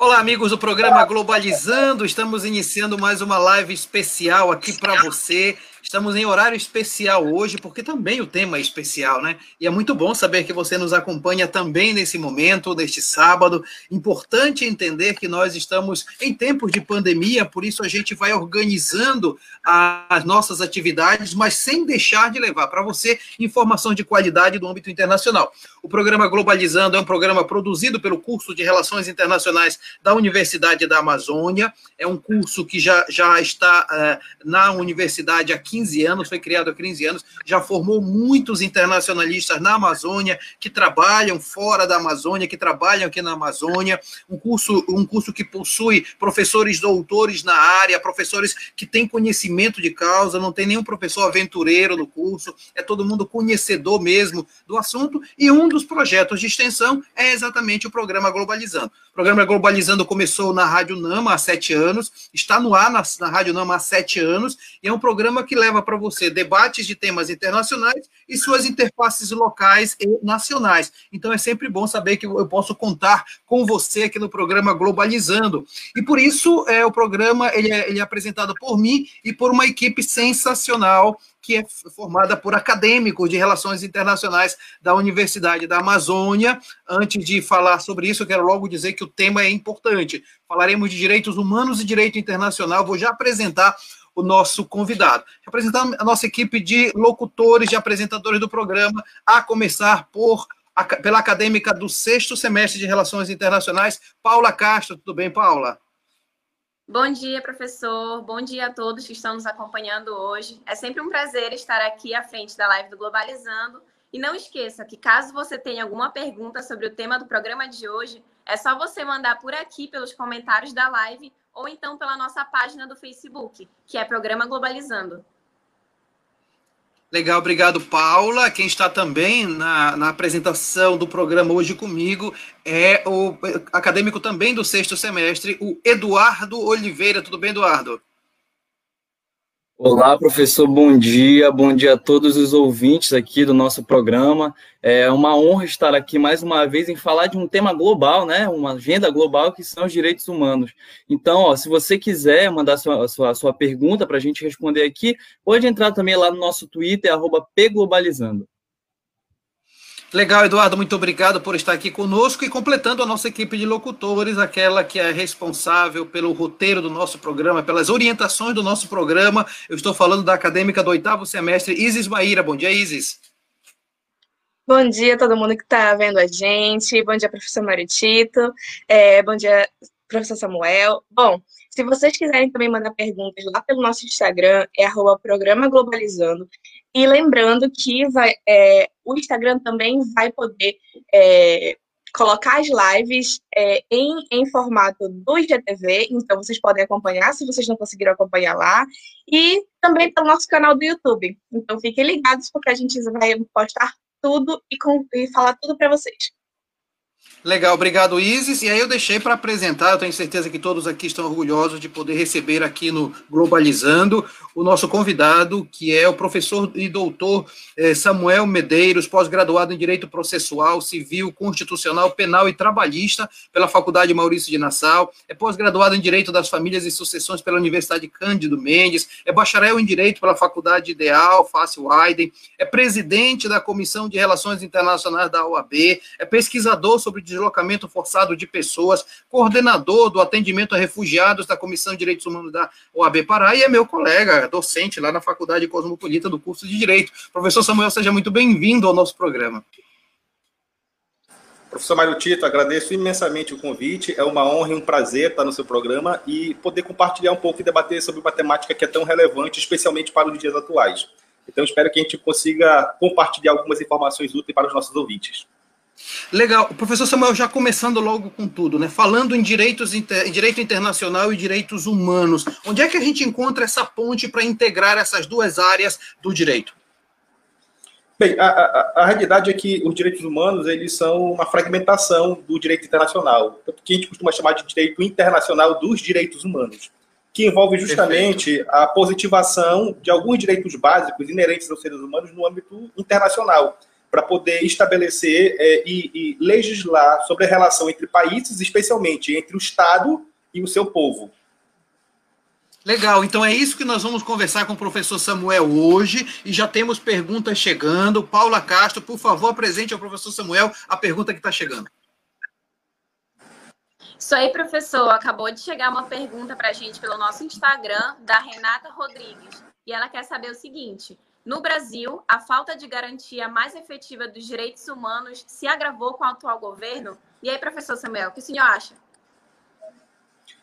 Olá, amigos do programa Globalizando. Estamos iniciando mais uma live especial aqui para você. Estamos em horário especial hoje, porque também o tema é especial, né? E é muito bom saber que você nos acompanha também nesse momento, neste sábado. Importante entender que nós estamos em tempos de pandemia, por isso a gente vai organizando as nossas atividades, mas sem deixar de levar para você informação de qualidade do âmbito internacional. O programa Globalizando é um programa produzido pelo curso de Relações Internacionais da Universidade da Amazônia. É um curso que já, já está uh, na universidade há 15 anos, foi criado há 15 anos, já formou muitos internacionalistas na Amazônia, que trabalham fora da Amazônia, que trabalham aqui na Amazônia. Um curso, um curso que possui professores doutores na área, professores que têm conhecimento de causa, não tem nenhum professor aventureiro no curso, é todo mundo conhecedor mesmo do assunto, e um dos projetos de extensão é exatamente o programa Globalizando. Programa Globalizando começou na Rádio Nama há sete anos, está no ar na, na Rádio Nama há sete anos, e é um programa que leva para você debates de temas internacionais e suas interfaces locais e nacionais. Então é sempre bom saber que eu posso contar com você aqui no programa Globalizando. E por isso é, o programa ele é, ele é apresentado por mim e por uma equipe sensacional que é formada por acadêmicos de relações internacionais da Universidade da Amazônia. Antes de falar sobre isso, eu quero logo dizer que o tema é importante. Falaremos de direitos humanos e direito internacional. Vou já apresentar o nosso convidado. Apresentar a nossa equipe de locutores, de apresentadores do programa, a começar por pela acadêmica do sexto semestre de Relações Internacionais, Paula Castro. Tudo bem, Paula? Bom dia, professor. Bom dia a todos que estão nos acompanhando hoje. É sempre um prazer estar aqui à frente da live do Globalizando. E não esqueça que, caso você tenha alguma pergunta sobre o tema do programa de hoje, é só você mandar por aqui pelos comentários da live ou então pela nossa página do Facebook, que é Programa Globalizando. Legal, obrigado, Paula. Quem está também na, na apresentação do programa hoje comigo é o acadêmico também do sexto semestre, o Eduardo Oliveira. Tudo bem, Eduardo? Olá, professor, bom dia, bom dia a todos os ouvintes aqui do nosso programa. É uma honra estar aqui mais uma vez em falar de um tema global, né? Uma agenda global que são os direitos humanos. Então, ó, se você quiser mandar sua, sua, sua pergunta para a gente responder aqui, pode entrar também lá no nosso Twitter, pglobalizando. Legal, Eduardo, muito obrigado por estar aqui conosco e completando a nossa equipe de locutores, aquela que é responsável pelo roteiro do nosso programa, pelas orientações do nosso programa. Eu estou falando da acadêmica do oitavo semestre, Isis Maíra. Bom dia, Isis. Bom dia a todo mundo que está vendo a gente. Bom dia, professor Maritito. É, bom dia, professor Samuel. Bom, se vocês quiserem também mandar perguntas lá pelo nosso Instagram, é programa Globalizando. E lembrando que vai, é, o Instagram também vai poder é, colocar as lives é, em, em formato do IGTV, então vocês podem acompanhar se vocês não conseguiram acompanhar lá, e também pelo nosso canal do YouTube. Então fiquem ligados, porque a gente vai postar tudo e, com, e falar tudo para vocês. Legal, obrigado, Isis. E aí eu deixei para apresentar, eu tenho certeza que todos aqui estão orgulhosos de poder receber aqui no Globalizando o nosso convidado, que é o professor e doutor eh, Samuel Medeiros, pós-graduado em Direito Processual, Civil, Constitucional, Penal e Trabalhista pela Faculdade Maurício de Nassau, é pós-graduado em Direito das Famílias e Sucessões pela Universidade Cândido Mendes, é bacharel em Direito pela Faculdade Ideal, Fácil Weiden, é presidente da Comissão de Relações Internacionais da OAB, é pesquisador sobre deslocamento forçado de pessoas, coordenador do atendimento a refugiados da Comissão de Direitos Humanos da OAB Pará e é meu colega, docente lá na Faculdade Cosmopolita do curso de Direito. Professor Samuel, seja muito bem-vindo ao nosso programa. Professor Mário Tito, agradeço imensamente o convite. É uma honra e um prazer estar no seu programa e poder compartilhar um pouco e debater sobre uma temática que é tão relevante, especialmente para os dias atuais. Então, espero que a gente consiga compartilhar algumas informações úteis para os nossos ouvintes. Legal. Professor Samuel, já começando logo com tudo, né? Falando em direitos em direito internacional e direitos humanos, onde é que a gente encontra essa ponte para integrar essas duas áreas do direito? Bem, a, a, a, realidade é que os direitos humanos eles são uma fragmentação do direito internacional, tanto que a gente costuma chamar de direito internacional dos direitos humanos, que envolve justamente Perfeito. a positivação de alguns direitos básicos inerentes aos seres humanos no âmbito internacional para poder estabelecer é, e, e legislar sobre a relação entre países, especialmente entre o Estado e o seu povo. Legal, então é isso que nós vamos conversar com o professor Samuel hoje e já temos perguntas chegando. Paula Castro, por favor, apresente ao professor Samuel a pergunta que está chegando. Isso aí, professor. Acabou de chegar uma pergunta para a gente pelo nosso Instagram, da Renata Rodrigues. E ela quer saber o seguinte: no Brasil, a falta de garantia mais efetiva dos direitos humanos se agravou com o atual governo? E aí, professor Samuel, o que o senhor acha?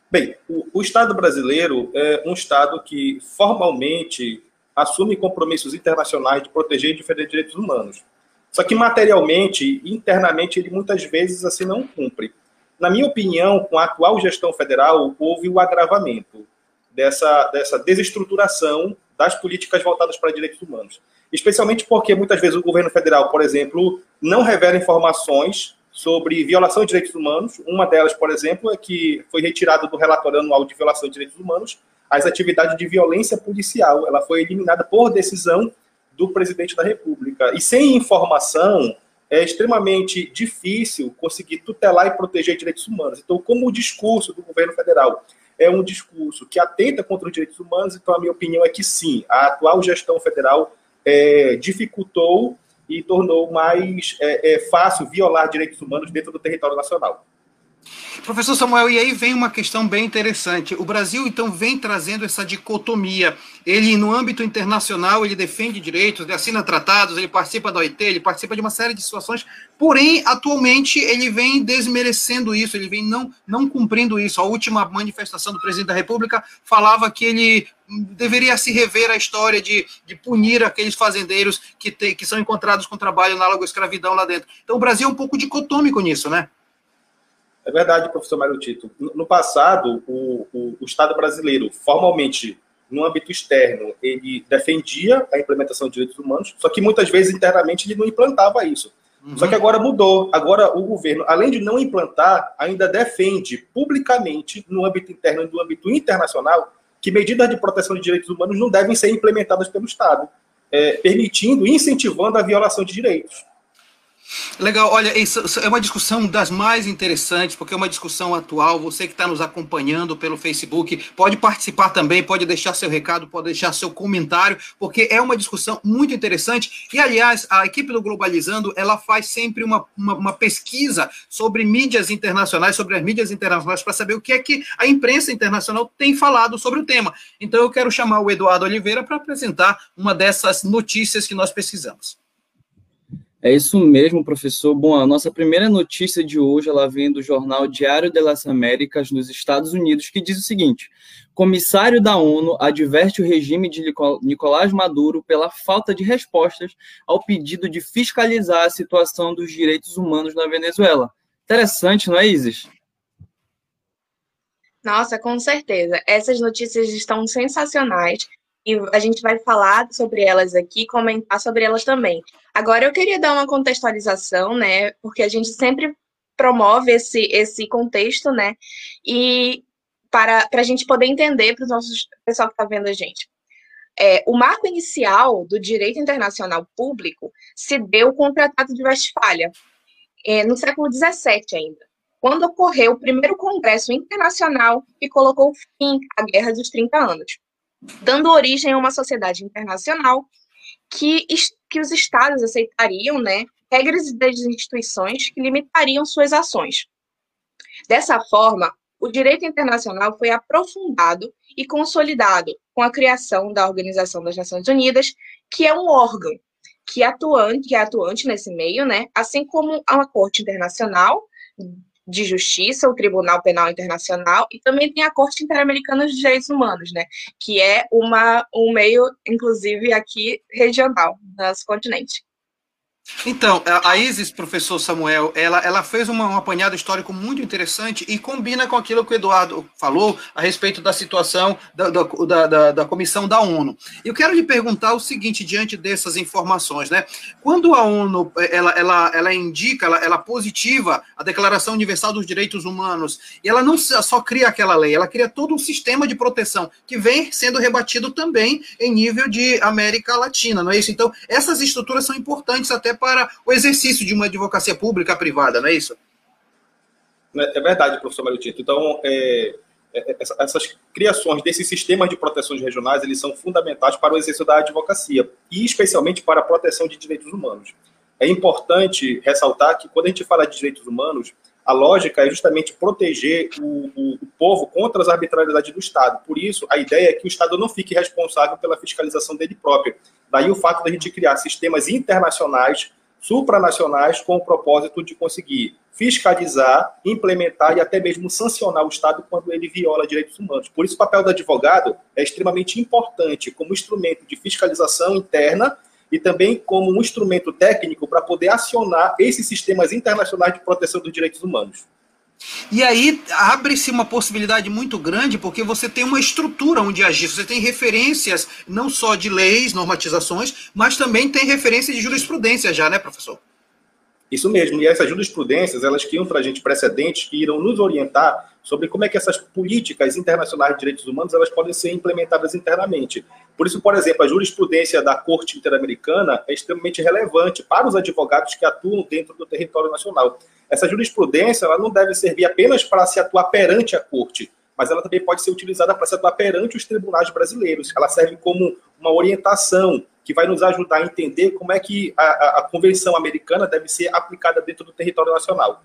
Bem, o, o, Estado brasileiro é um Estado que formalmente assume compromissos internacionais de proteger e defender direitos humanos. Só que materialmente, internamente, ele muitas vezes assim não cumpre. Na minha opinião, com a atual gestão federal, houve o agravamento dessa, dessa desestruturação das políticas voltadas para direitos humanos. Especialmente porque muitas vezes o governo federal, por exemplo, não revela informações sobre violação de direitos humanos. Uma delas, por exemplo, é que foi retirada do relatório anual de violação de direitos humanos as atividades de violência policial. Ela foi eliminada por decisão do presidente da República. E sem informação, é extremamente difícil conseguir tutelar e proteger direitos humanos. Então, como o discurso do governo federal é um discurso que atenta contra os direitos humanos, então a minha opinião é que sim, a atual gestão federal é, dificultou e tornou mais é, é, fácil violar direitos humanos dentro do território nacional. Professor Samuel, e aí vem uma questão bem interessante. O Brasil, então, vem trazendo essa dicotomia. Ele, no âmbito internacional, ele defende direitos, ele assina tratados, ele participa da OIT, ele participa de uma série de situações, porém, atualmente, ele vem desmerecendo isso, ele vem não, não cumprindo isso. A última manifestação do presidente da República falava que ele deveria se rever a história de, de punir aqueles fazendeiros que, te, que são encontrados com trabalho análogo à escravidão lá dentro. Então, o Brasil é um pouco dicotômico nisso, né? É verdade, professor Mário Tito. No passado, o, o, o, Estado brasileiro, formalmente, no âmbito externo, ele defendia a implementação de direitos humanos, só que muitas vezes internamente ele não implantava isso. Uhum. Só que agora mudou. Agora o governo, além de não implantar, ainda defende publicamente, no âmbito interno e no âmbito internacional, que medidas de proteção de direitos humanos não devem ser implementadas pelo Estado, é, permitindo, incentivando a violação de direitos. Legal, olha, isso é uma discussão das mais interessantes, porque é uma discussão atual. Você que está nos acompanhando pelo Facebook pode participar também, pode deixar seu recado, pode deixar seu comentário, porque é uma discussão muito interessante. E, aliás, a equipe do Globalizando ela faz sempre uma, uma, uma pesquisa sobre mídias internacionais, sobre as mídias internacionais, para saber o que é que a imprensa internacional tem falado sobre o tema. Então, eu quero chamar o Eduardo Oliveira para apresentar uma dessas notícias que nós pesquisamos. É isso mesmo, professor. Bom, a nossa primeira notícia de hoje ela vem do jornal Diário de las Américas, nos Estados Unidos, que diz o seguinte: comissário da ONU adverte o regime de Nicolás Maduro pela falta de respostas ao pedido de fiscalizar a situação dos direitos humanos na Venezuela. Interessante, não é, Isis? Nossa, com certeza. Essas notícias estão sensacionais e a gente vai falar sobre elas aqui, comentar sobre elas também. Agora, eu queria dar uma contextualização, né, porque a gente sempre promove esse, esse contexto, né, e para, para a gente poder entender para o nosso pessoal que está vendo a gente. É, o marco inicial do direito internacional público se deu com o Tratado de Westfália, é, no século XVII ainda, quando ocorreu o primeiro congresso internacional que colocou fim à Guerra dos 30 Anos dando origem a uma sociedade internacional que, que os estados aceitariam, né, regras das instituições que limitariam suas ações. Dessa forma, o direito internacional foi aprofundado e consolidado com a criação da Organização das Nações Unidas, que é um órgão que atuante, que é atuante nesse meio, né, assim como a Corte Internacional de Justiça, o Tribunal Penal Internacional, e também tem a Corte Interamericana de Direitos Humanos, né, que é uma, um meio, inclusive, aqui regional, no nosso continente. Então, a Isis, professor Samuel, ela, ela fez uma, um apanhado histórico muito interessante e combina com aquilo que o Eduardo falou a respeito da situação da, da, da, da comissão da ONU. Eu quero lhe perguntar o seguinte, diante dessas informações, né? Quando a ONU ela, ela, ela indica, ela, ela positiva a Declaração Universal dos Direitos Humanos, e ela não só cria aquela lei, ela cria todo um sistema de proteção que vem sendo rebatido também em nível de América Latina, não é isso? Então, essas estruturas são importantes até para o exercício de uma advocacia pública privada, não é isso? É, é verdade, professor Mário Tito. Então, é, é, essas criações desses sistemas de proteções regionais, eles são fundamentais para o exercício da advocacia e especialmente para a proteção de direitos humanos. É importante ressaltar que quando a gente fala de direitos humanos, a lógica é justamente proteger o, o, o, povo contra as arbitrariedades do Estado. Por isso, a ideia é que o Estado não fique responsável pela fiscalização dele próprio. Daí o fato da gente criar sistemas internacionais, supranacionais, com o propósito de conseguir fiscalizar, implementar e até mesmo sancionar o Estado quando ele viola direitos humanos. Por isso, o papel do advogado é extremamente importante como instrumento de fiscalização interna e também como um instrumento técnico para poder acionar esses sistemas internacionais de proteção dos direitos humanos. E aí abre-se uma possibilidade muito grande, porque você tem uma estrutura onde agir, você tem referências não só de leis, normatizações, mas também tem referência de jurisprudência já, né, professor? Isso mesmo, e essas jurisprudências, elas criam para a gente precedentes que irão nos orientar sobre como é que essas políticas internacionais de direitos humanos elas podem ser implementadas internamente. Por isso, por exemplo, a jurisprudência da Corte Interamericana é extremamente relevante para os advogados que atuam dentro do território nacional. Essa jurisprudência ela não deve servir apenas para se atuar perante a Corte, mas ela também pode ser utilizada para se atuar perante os tribunais brasileiros. Ela serve como uma orientação que vai nos ajudar a entender como é que a, a, Convenção Americana deve ser aplicada dentro do território nacional.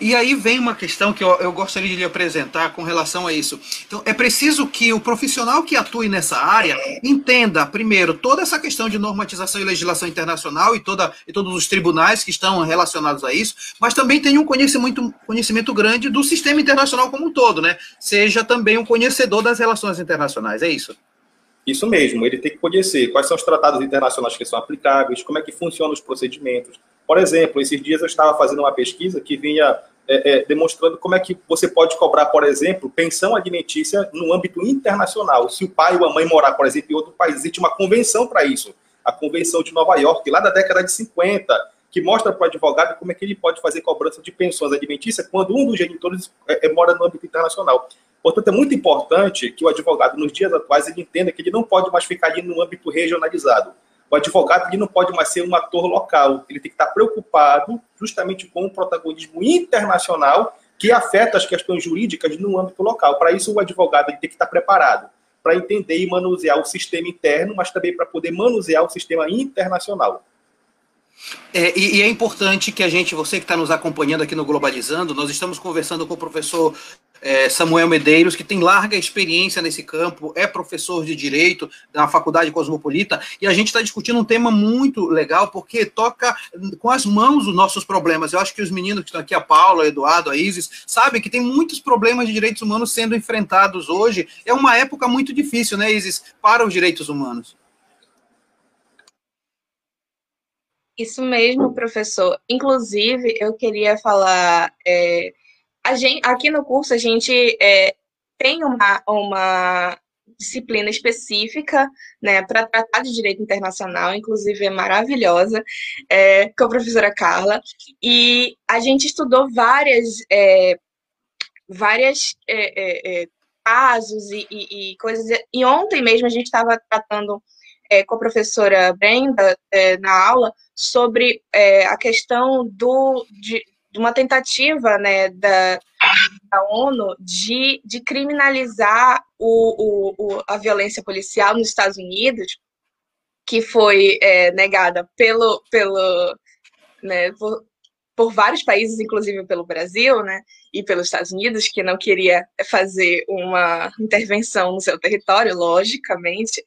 E aí vem uma questão que eu, eu, gostaria de lhe apresentar com relação a isso. Então, é preciso que o profissional que atue nessa área entenda, primeiro, toda essa questão de normatização e legislação internacional e, toda, e todos os tribunais que estão relacionados a isso, mas também tenha um conhecimento, conhecimento grande do sistema internacional como um todo, né? Seja também um conhecedor das relações internacionais, é isso? Isso mesmo, ele tem que conhecer quais são os tratados internacionais que são aplicáveis, como é que funcionam os procedimentos. Por exemplo, esses dias eu estava fazendo uma pesquisa que vinha é, é, demonstrando como é que você pode cobrar, por exemplo, pensão alimentícia no âmbito internacional. Se o pai ou a mãe morar, por exemplo, em outro país, existe uma convenção para isso. A Convenção de Nova York, lá da década de 50, que mostra para o advogado como é que ele pode fazer cobrança de pensões alimentícias quando um dos genitores é, é mora no âmbito internacional. Portanto, é muito importante que o advogado, nos dias atuais, ele entenda que ele não pode mais ficar ali no âmbito regionalizado. O advogado ele não pode mais ser um ator local. Ele tem que estar preocupado justamente com o protagonismo internacional que afeta as questões jurídicas no âmbito local. Para isso, o advogado ele tem que estar preparado para entender e manusear o sistema interno, mas também para poder manusear o sistema internacional. É, e, e, é importante que a gente, você que está nos acompanhando aqui no Globalizando, nós estamos conversando com o professor é, Samuel Medeiros, que tem larga experiência nesse campo, é professor de Direito na Faculdade Cosmopolita, e a gente está discutindo um tema muito legal, porque toca com as mãos os nossos problemas. Eu acho que os meninos que estão aqui, a Paula, a Eduardo, a Isis, sabem que tem muitos problemas de direitos humanos sendo enfrentados hoje. É uma época muito difícil, né, Isis, para os direitos humanos. Isso mesmo, professor. Inclusive, eu queria falar. É, a gente, aqui no curso, a gente é, tem uma, uma disciplina específica né, para tratar de direito internacional, inclusive é maravilhosa, é, com a professora Carla. E a gente estudou várias, é, várias é, é, é, casos e, e, e, coisas. E ontem mesmo a gente estava tratando com a professora Brenda na aula sobre é, a questão do, de, de uma tentativa né, da, da ONU de, de criminalizar o, o, o, a violência policial nos Estados Unidos, que foi é, negada pelo, pelo, né, por, por, vários países, inclusive pelo Brasil, né, e pelos Estados Unidos, que não queria fazer uma intervenção no seu território, logicamente,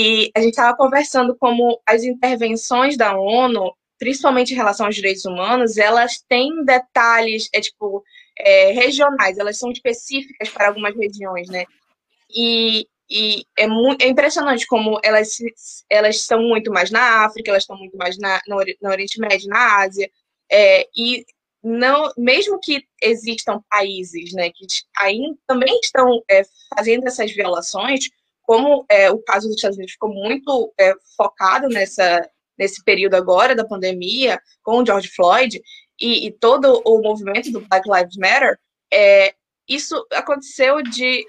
e a gente estava conversando como as intervenções da ONU, principalmente em relação aos direitos humanos, elas têm detalhes, é tipo, é, regionais, elas são específicas para algumas regiões, né? E, e é, muito, é impressionante como elas, elas estão muito mais na África, elas estão muito mais na, no, no Oriente Médio, na Ásia, é, e não, mesmo que existam países né, que ainda também estão é, fazendo essas violações, como é, o caso dos Estados Unidos ficou muito é, focado nessa, nesse período agora da pandemia, com o George Floyd, e, e todo o movimento do Black Lives Matter, é, isso aconteceu de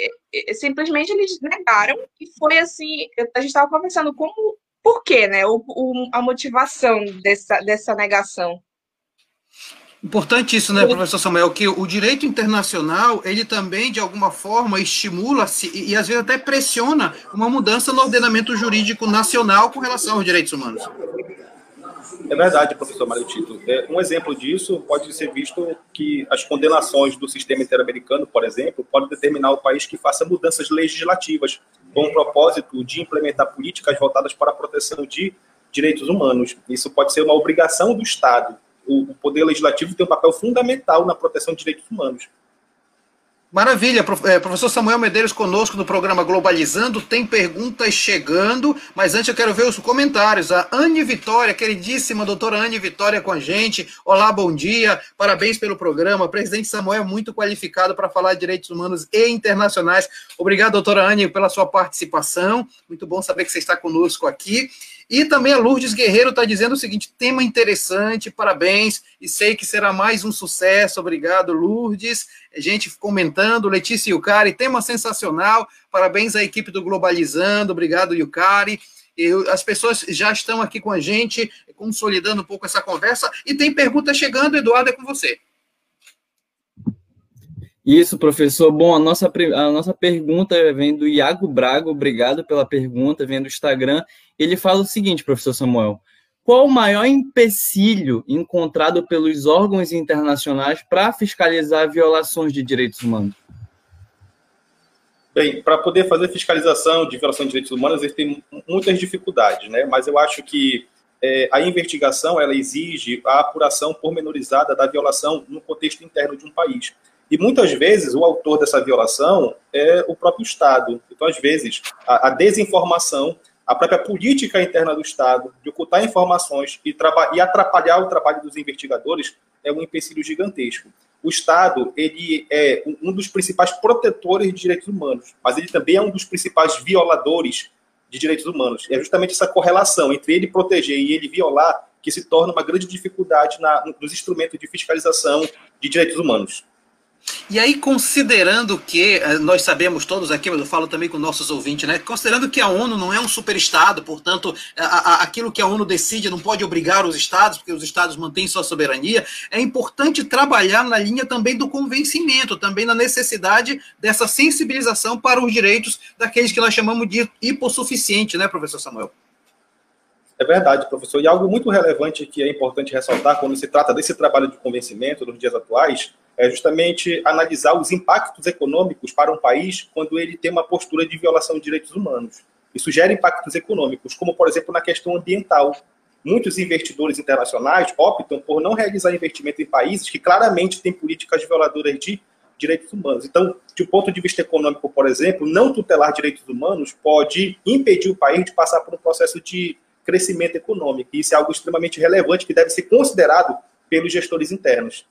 simplesmente eles negaram e foi assim a gente estava conversando como por quê, né? O, o, a motivação dessa, dessa negação. Importante isso, né, professor Samuel, que o direito internacional, ele também, de alguma forma, estimula e, e, às vezes até pressiona uma mudança no ordenamento jurídico nacional com relação aos direitos humanos. É verdade, professor Mário Tito. É, um exemplo disso pode ser visto que as condenações do sistema interamericano, por exemplo, podem determinar o país que faça mudanças legislativas com o propósito de implementar políticas voltadas para a proteção de direitos humanos. Isso pode ser uma obrigação do Estado o, poder legislativo tem um papel fundamental na proteção de direitos humanos. Maravilha, é, professor Samuel Medeiros conosco no programa Globalizando, tem perguntas chegando, mas antes eu quero ver os comentários. A Anne Vitória, queridíssima doutora Anne Vitória com a gente. Olá, bom dia, parabéns pelo programa. Presidente Samuel, muito qualificado para falar de direitos humanos e internacionais. Obrigado, doutora Anne, pela sua participação. Muito bom saber que você está conosco aqui. E também a Lourdes Guerreiro está dizendo o seguinte: tema interessante, parabéns, e sei que será mais um sucesso. Obrigado, Lourdes. Gente comentando, Letícia Yucari, tema sensacional. Parabéns à equipe do Globalizando, obrigado, Yucari. Eu, as pessoas já estão aqui com a gente, consolidando um pouco essa conversa. E tem pergunta chegando, Eduardo, é com você. Isso, professor. Bom, a nossa, a nossa pergunta vem do Iago Braga, obrigado pela pergunta, vem do Instagram. Ele fala o seguinte, professor Samuel: qual o maior empecilho encontrado pelos órgãos internacionais para fiscalizar violações de direitos humanos? Bem, para poder fazer fiscalização de violação de direitos humanos, eles têm muitas dificuldades, né? Mas eu acho que é, a investigação ela exige a apuração pormenorizada da violação no contexto interno de um país. E muitas vezes o autor dessa violação é o próprio Estado. Então, às vezes, a, a desinformação, a própria política interna do Estado de ocultar informações e, e atrapalhar o trabalho dos investigadores é um empecilho gigantesco. O Estado ele é um dos principais protetores de direitos humanos, mas ele também é um dos principais violadores de direitos humanos. É justamente essa correlação entre ele proteger e ele violar que se torna uma grande dificuldade na, nos instrumentos de fiscalização de direitos humanos. E aí, considerando que, eh, nós sabemos todos aqui, mas eu falo também com nossos ouvintes, né? Considerando que a ONU não é um superestado, portanto, a, a, aquilo que a ONU decide não pode obrigar os estados, porque os estados mantêm sua soberania, é importante trabalhar na linha também do convencimento, também na necessidade dessa sensibilização para os direitos daqueles que nós chamamos de hipossuficiente, né, professor Samuel? É verdade, professor. E algo muito relevante que é importante ressaltar quando se trata desse trabalho de convencimento nos dias atuais é justamente analisar os impactos econômicos para um país quando ele tem uma postura de violação de direitos humanos. Isso gera impactos econômicos, como, por exemplo, na questão ambiental. Muitos investidores internacionais optam por não realizar investimento em países que claramente têm políticas violadoras de direitos humanos. Então, de um ponto de vista econômico, por exemplo, não tutelar direitos humanos pode impedir o país de passar por um processo de crescimento econômico. Isso é algo extremamente relevante que deve ser considerado pelos gestores internos.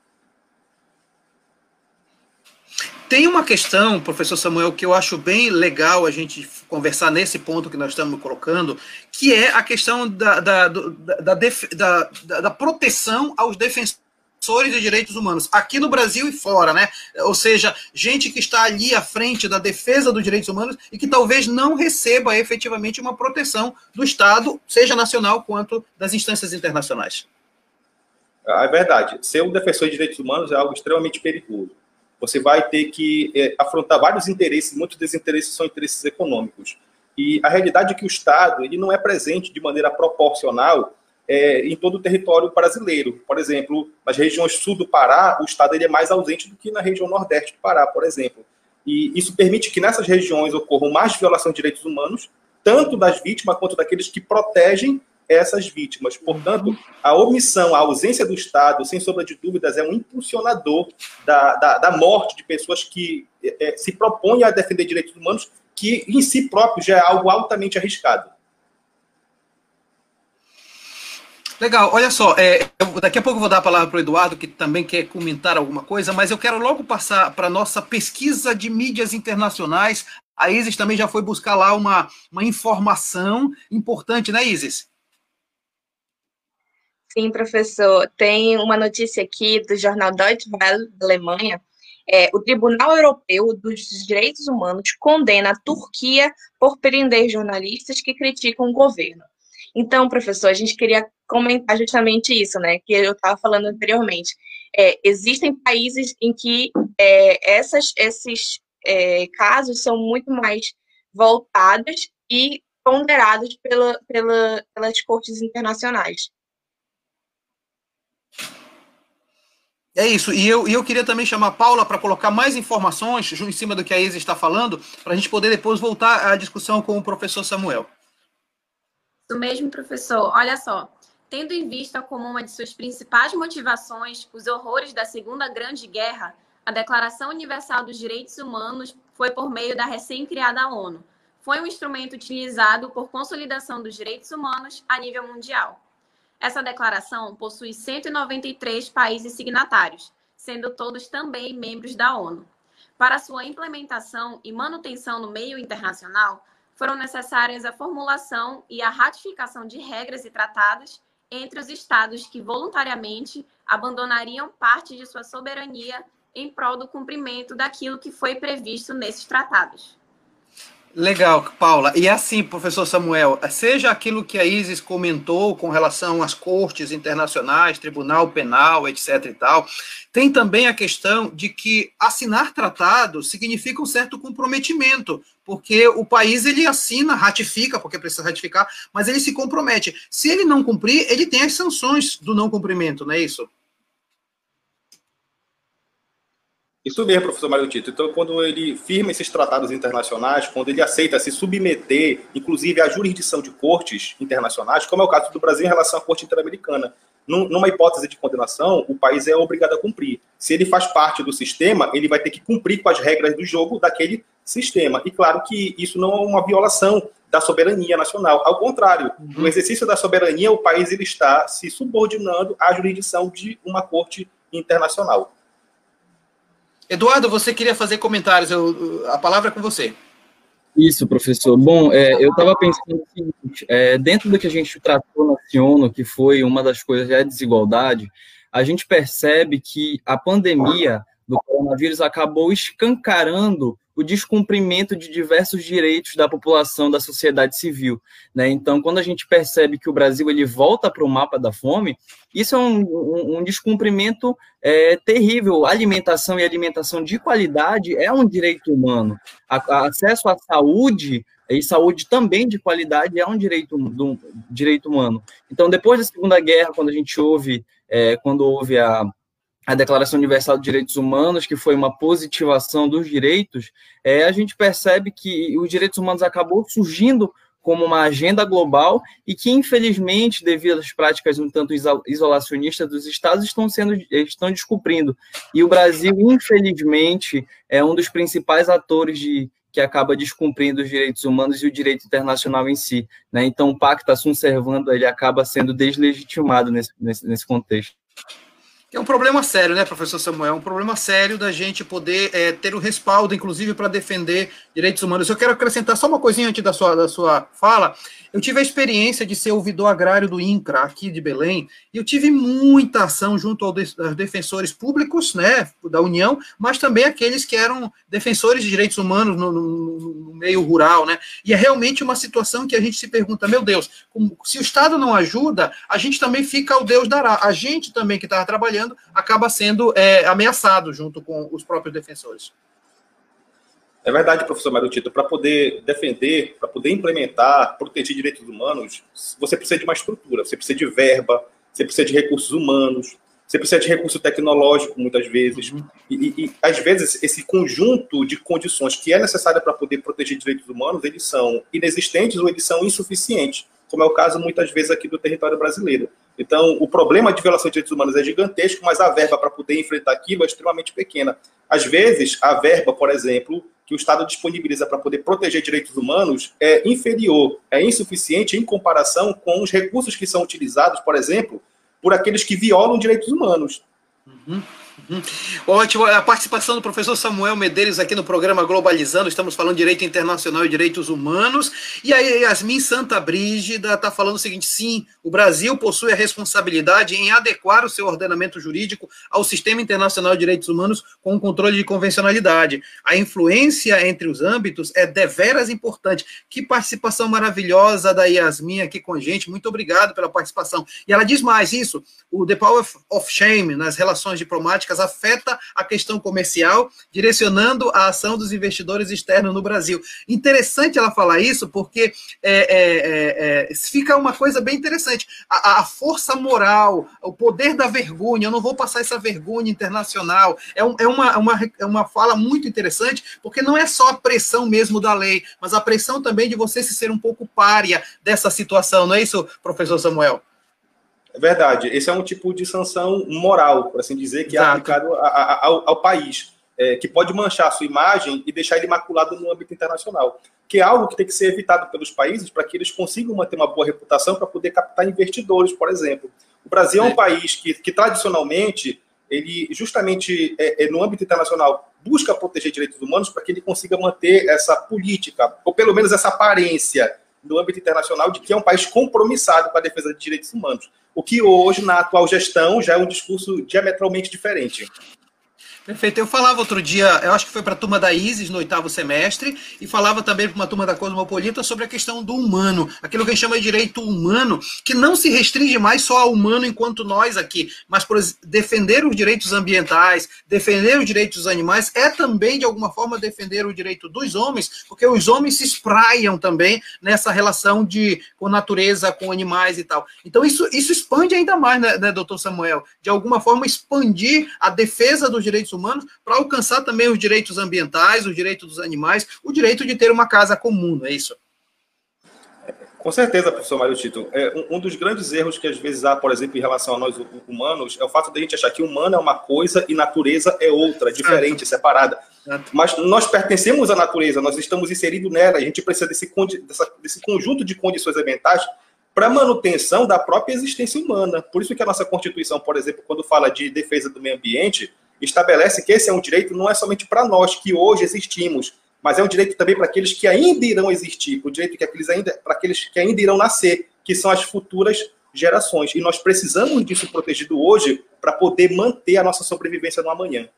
Tem uma questão, professor Samuel, que eu acho bem legal a gente conversar nesse ponto que nós estamos colocando, que é a questão da, da, da, da, da proteção aos defensores de direitos humanos, aqui no Brasil e fora, né? Ou seja, gente que está ali à frente da defesa dos direitos humanos e que talvez não receba efetivamente uma proteção do Estado, seja nacional quanto das instâncias internacionais. É verdade. Ser um defensor de direitos humanos é algo extremamente perigoso você vai ter que é, afrontar vários interesses, muitos desses interesses são interesses econômicos. E a realidade é que o Estado ele não é presente de maneira proporcional é, em todo o território brasileiro. Por exemplo, nas regiões sul do Pará, o Estado ele é mais ausente do que na região nordeste do Pará, por exemplo. E isso permite que nessas regiões ocorram mais violação de direitos humanos, tanto das vítimas quanto daqueles que protegem essas vítimas. Portanto, a omissão, a ausência do Estado, sem sombra de dúvidas, é um impulsionador da, da, da morte de pessoas que é, se propõem a defender direitos humanos, que em si próprio já é algo altamente arriscado. Legal, olha só, é, daqui a pouco eu vou dar a palavra para o Eduardo, que também quer comentar alguma coisa, mas eu quero logo passar para a nossa pesquisa de mídias internacionais. A Isis também já foi buscar lá uma, uma informação importante, né, Isis? Sim, professor. Tem uma notícia aqui do jornal Deutsche Welle, da Alemanha. É, o Tribunal Europeu dos Direitos Humanos condena a Turquia por prender jornalistas que criticam o governo. Então, professor, a gente queria comentar justamente isso, né, que eu estava falando anteriormente. É, existem países em que é, essas, esses é, casos são muito mais voltados e ponderados pela, pela, pelas cortes internacionais. É isso. E eu, eu queria também chamar a Paula para colocar mais informações em cima do que a Isa está falando, para a gente poder depois voltar à discussão com o professor Samuel. Isso mesmo, professor. Olha só. Tendo em vista como uma de suas principais motivações os horrores da Segunda Grande Guerra, a Declaração Universal dos Direitos Humanos foi por meio da recém-criada ONU. Foi um instrumento utilizado por consolidação dos direitos humanos a nível mundial. Essa declaração possui 193 países signatários, sendo todos também membros da ONU. Para sua implementação e manutenção no meio internacional, foram necessárias a formulação e a ratificação de regras e tratados entre os estados que voluntariamente abandonariam parte de sua soberania em prol do cumprimento daquilo que foi previsto nesses tratados. Legal, Paula. E assim, professor Samuel, seja aquilo que a Isis comentou com relação às cortes internacionais, tribunal penal, etc. e tal, tem também a questão de que assinar tratado significa um certo comprometimento, porque o país ele assina, ratifica, porque precisa ratificar, mas ele se compromete. Se ele não cumprir, ele tem as sanções do não cumprimento, não é isso? Isso mesmo, professor Mário Tito. Então, quando ele firma esses tratados internacionais, quando ele aceita se submeter, inclusive, à jurisdição de cortes internacionais, como é o caso do Brasil em relação à Corte Interamericana, numa hipótese de condenação, o país é obrigado a cumprir. Se ele faz parte do sistema, ele vai ter que cumprir com as regras do jogo daquele sistema. E claro que isso não é uma violação da soberania nacional. Ao contrário, uhum. no exercício da soberania, o país ele está se subordinando à jurisdição de uma corte internacional. Eduardo, você queria fazer comentários, eu, a palavra é com você. Isso, professor. Bom, é, eu estava pensando o seguinte, é, dentro do que a gente tratou na Ciono, que foi uma das coisas, é a desigualdade, a gente percebe que a pandemia do coronavírus acabou escancarando o descumprimento de diversos direitos da população, da sociedade civil. Né? Então, quando a gente percebe que o Brasil ele volta para o mapa da fome, isso é um, um, um descumprimento é, terrível. Alimentação e alimentação de qualidade é um direito humano. A, a acesso à saúde e saúde também de qualidade é um direito, um direito humano. Então, depois da Segunda Guerra, quando a gente ouve, é, quando houve a a Declaração Universal de Direitos Humanos, que foi uma positivação dos direitos, é, a gente percebe que os direitos humanos acabou surgindo como uma agenda global e que, infelizmente, devido às práticas um tanto isolacionistas dos estados, estão sendo estão descumprindo. E o Brasil, infelizmente, é um dos principais atores de que acaba descumprindo os direitos humanos e o direito internacional em si. Né? Então, o Pacta Sunt Servanda ele acaba sendo deslegitimado nesse, nesse, nesse contexto. É um problema sério, né, professor Samuel? É um problema sério da gente poder é, ter o respaldo, inclusive, para defender direitos humanos. Eu quero acrescentar só uma coisinha antes da sua, da sua fala. Eu tive a experiência de ser ouvidor agrário do INCRA, aqui de Belém, e eu tive muita ação junto aos defensores públicos, né, da União, mas também aqueles que eram defensores de direitos humanos no, no, no meio rural, né? E é realmente uma situação que a gente se pergunta, meu Deus, se o Estado não ajuda, a gente também fica o Deus dará. A gente também que estava trabalhando trabalhando, acaba sendo é, ameaçado junto com os próprios defensores. É verdade, professor Mário Tito. Para poder defender, para poder implementar, proteger direitos humanos, você precisa de uma estrutura, você precisa de verba, você precisa de recursos humanos, você precisa de recurso tecnológico, muitas vezes. Uhum. E, e, e, às vezes, esse conjunto de condições que é necessário para poder proteger direitos humanos, eles são inexistentes ou eles são insuficientes, como é o caso, muitas vezes, aqui do território brasileiro. Então, o problema de violação de direitos humanos é gigantesco, mas a verba para poder enfrentar aquilo é extremamente pequena. Às vezes, a verba, por exemplo, que o Estado disponibiliza para poder proteger direitos humanos é inferior, é insuficiente em comparação com os recursos que são utilizados, por exemplo, por aqueles que violam direitos humanos. Uhum. Uhum. Ótimo. A participação do professor Samuel Medeiros aqui no programa Globalizando. Estamos falando direito internacional e direitos humanos. E aí, Yasmin Santa Brígida está falando o seguinte: sim, o Brasil possui a responsabilidade em adequar o seu ordenamento jurídico ao sistema internacional de direitos humanos com o controle de convencionalidade. A influência entre os âmbitos é deveras importante. Que participação maravilhosa da Yasmin aqui com a gente. Muito obrigado pela participação. E ela diz mais isso: o The Power of Shame nas relações diplomáticas afeta a questão comercial, direcionando a ação dos investidores externos no Brasil. Interessante ela falar isso, porque é, é, é, é fica uma coisa bem interessante. A, a, força moral, o poder da vergonha, eu não vou passar essa vergonha internacional, é, um, é, uma, uma, é uma fala muito interessante, porque não é só a pressão mesmo da lei, mas a pressão também de você se ser um pouco párea dessa situação, não é isso, professor Samuel? É verdade. Esse é um tipo de sanção moral, por assim dizer, que é Exato. é aplicado a, a, ao, ao, país, é, que pode manchar a sua imagem e deixar ele maculado no âmbito internacional, que é algo que tem que ser evitado pelos países para que eles consigam manter uma boa reputação para poder captar investidores, por exemplo. O Brasil é um é. país que, que tradicionalmente ele justamente é, é, no âmbito internacional busca proteger direitos humanos para que ele consiga manter essa política, ou pelo menos essa aparência no âmbito internacional de que é um país compromissado com a defesa de direitos humanos. O que hoje, na atual gestão, já é um discurso diametralmente diferente. Perfeito. Eu falava outro dia, eu acho que foi para a turma da ISIS no oitavo semestre, e falava também para uma turma da Cosmopolita sobre a questão do humano, aquilo que a gente chama de direito humano, que não se restringe mais só ao humano enquanto nós aqui, mas por defender os direitos ambientais, defender os direitos dos animais, é também, de alguma forma, defender o direito dos homens, porque os homens se espraiam também nessa relação de com natureza, com animais e tal. Então, isso, isso expande ainda mais, né, né doutor Samuel? De alguma forma, expandir a defesa dos direitos humanos para alcançar também os direitos ambientais, os direitos dos animais, o direito de ter uma casa comum, não é isso? Com certeza, professor Mário Tito. É, um, um, dos grandes erros que às vezes há, por exemplo, em relação a nós humanos, é o fato de a gente achar que humano é uma coisa e natureza é outra, diferente, separada. Mas nós pertencemos à natureza, nós estamos inseridos nela, a gente precisa desse, desse conjunto de condições ambientais para manutenção da própria existência humana. Por isso que a nossa Constituição, por exemplo, quando fala de defesa do meio ambiente, estabelece que esse é um direito não é somente para nós que hoje existimos, mas é um direito também para aqueles que ainda irão existir, o direito que aqueles ainda para aqueles que ainda irão nascer, que são as futuras gerações. E nós precisamos disso protegido hoje para poder manter a nossa sobrevivência no amanhã.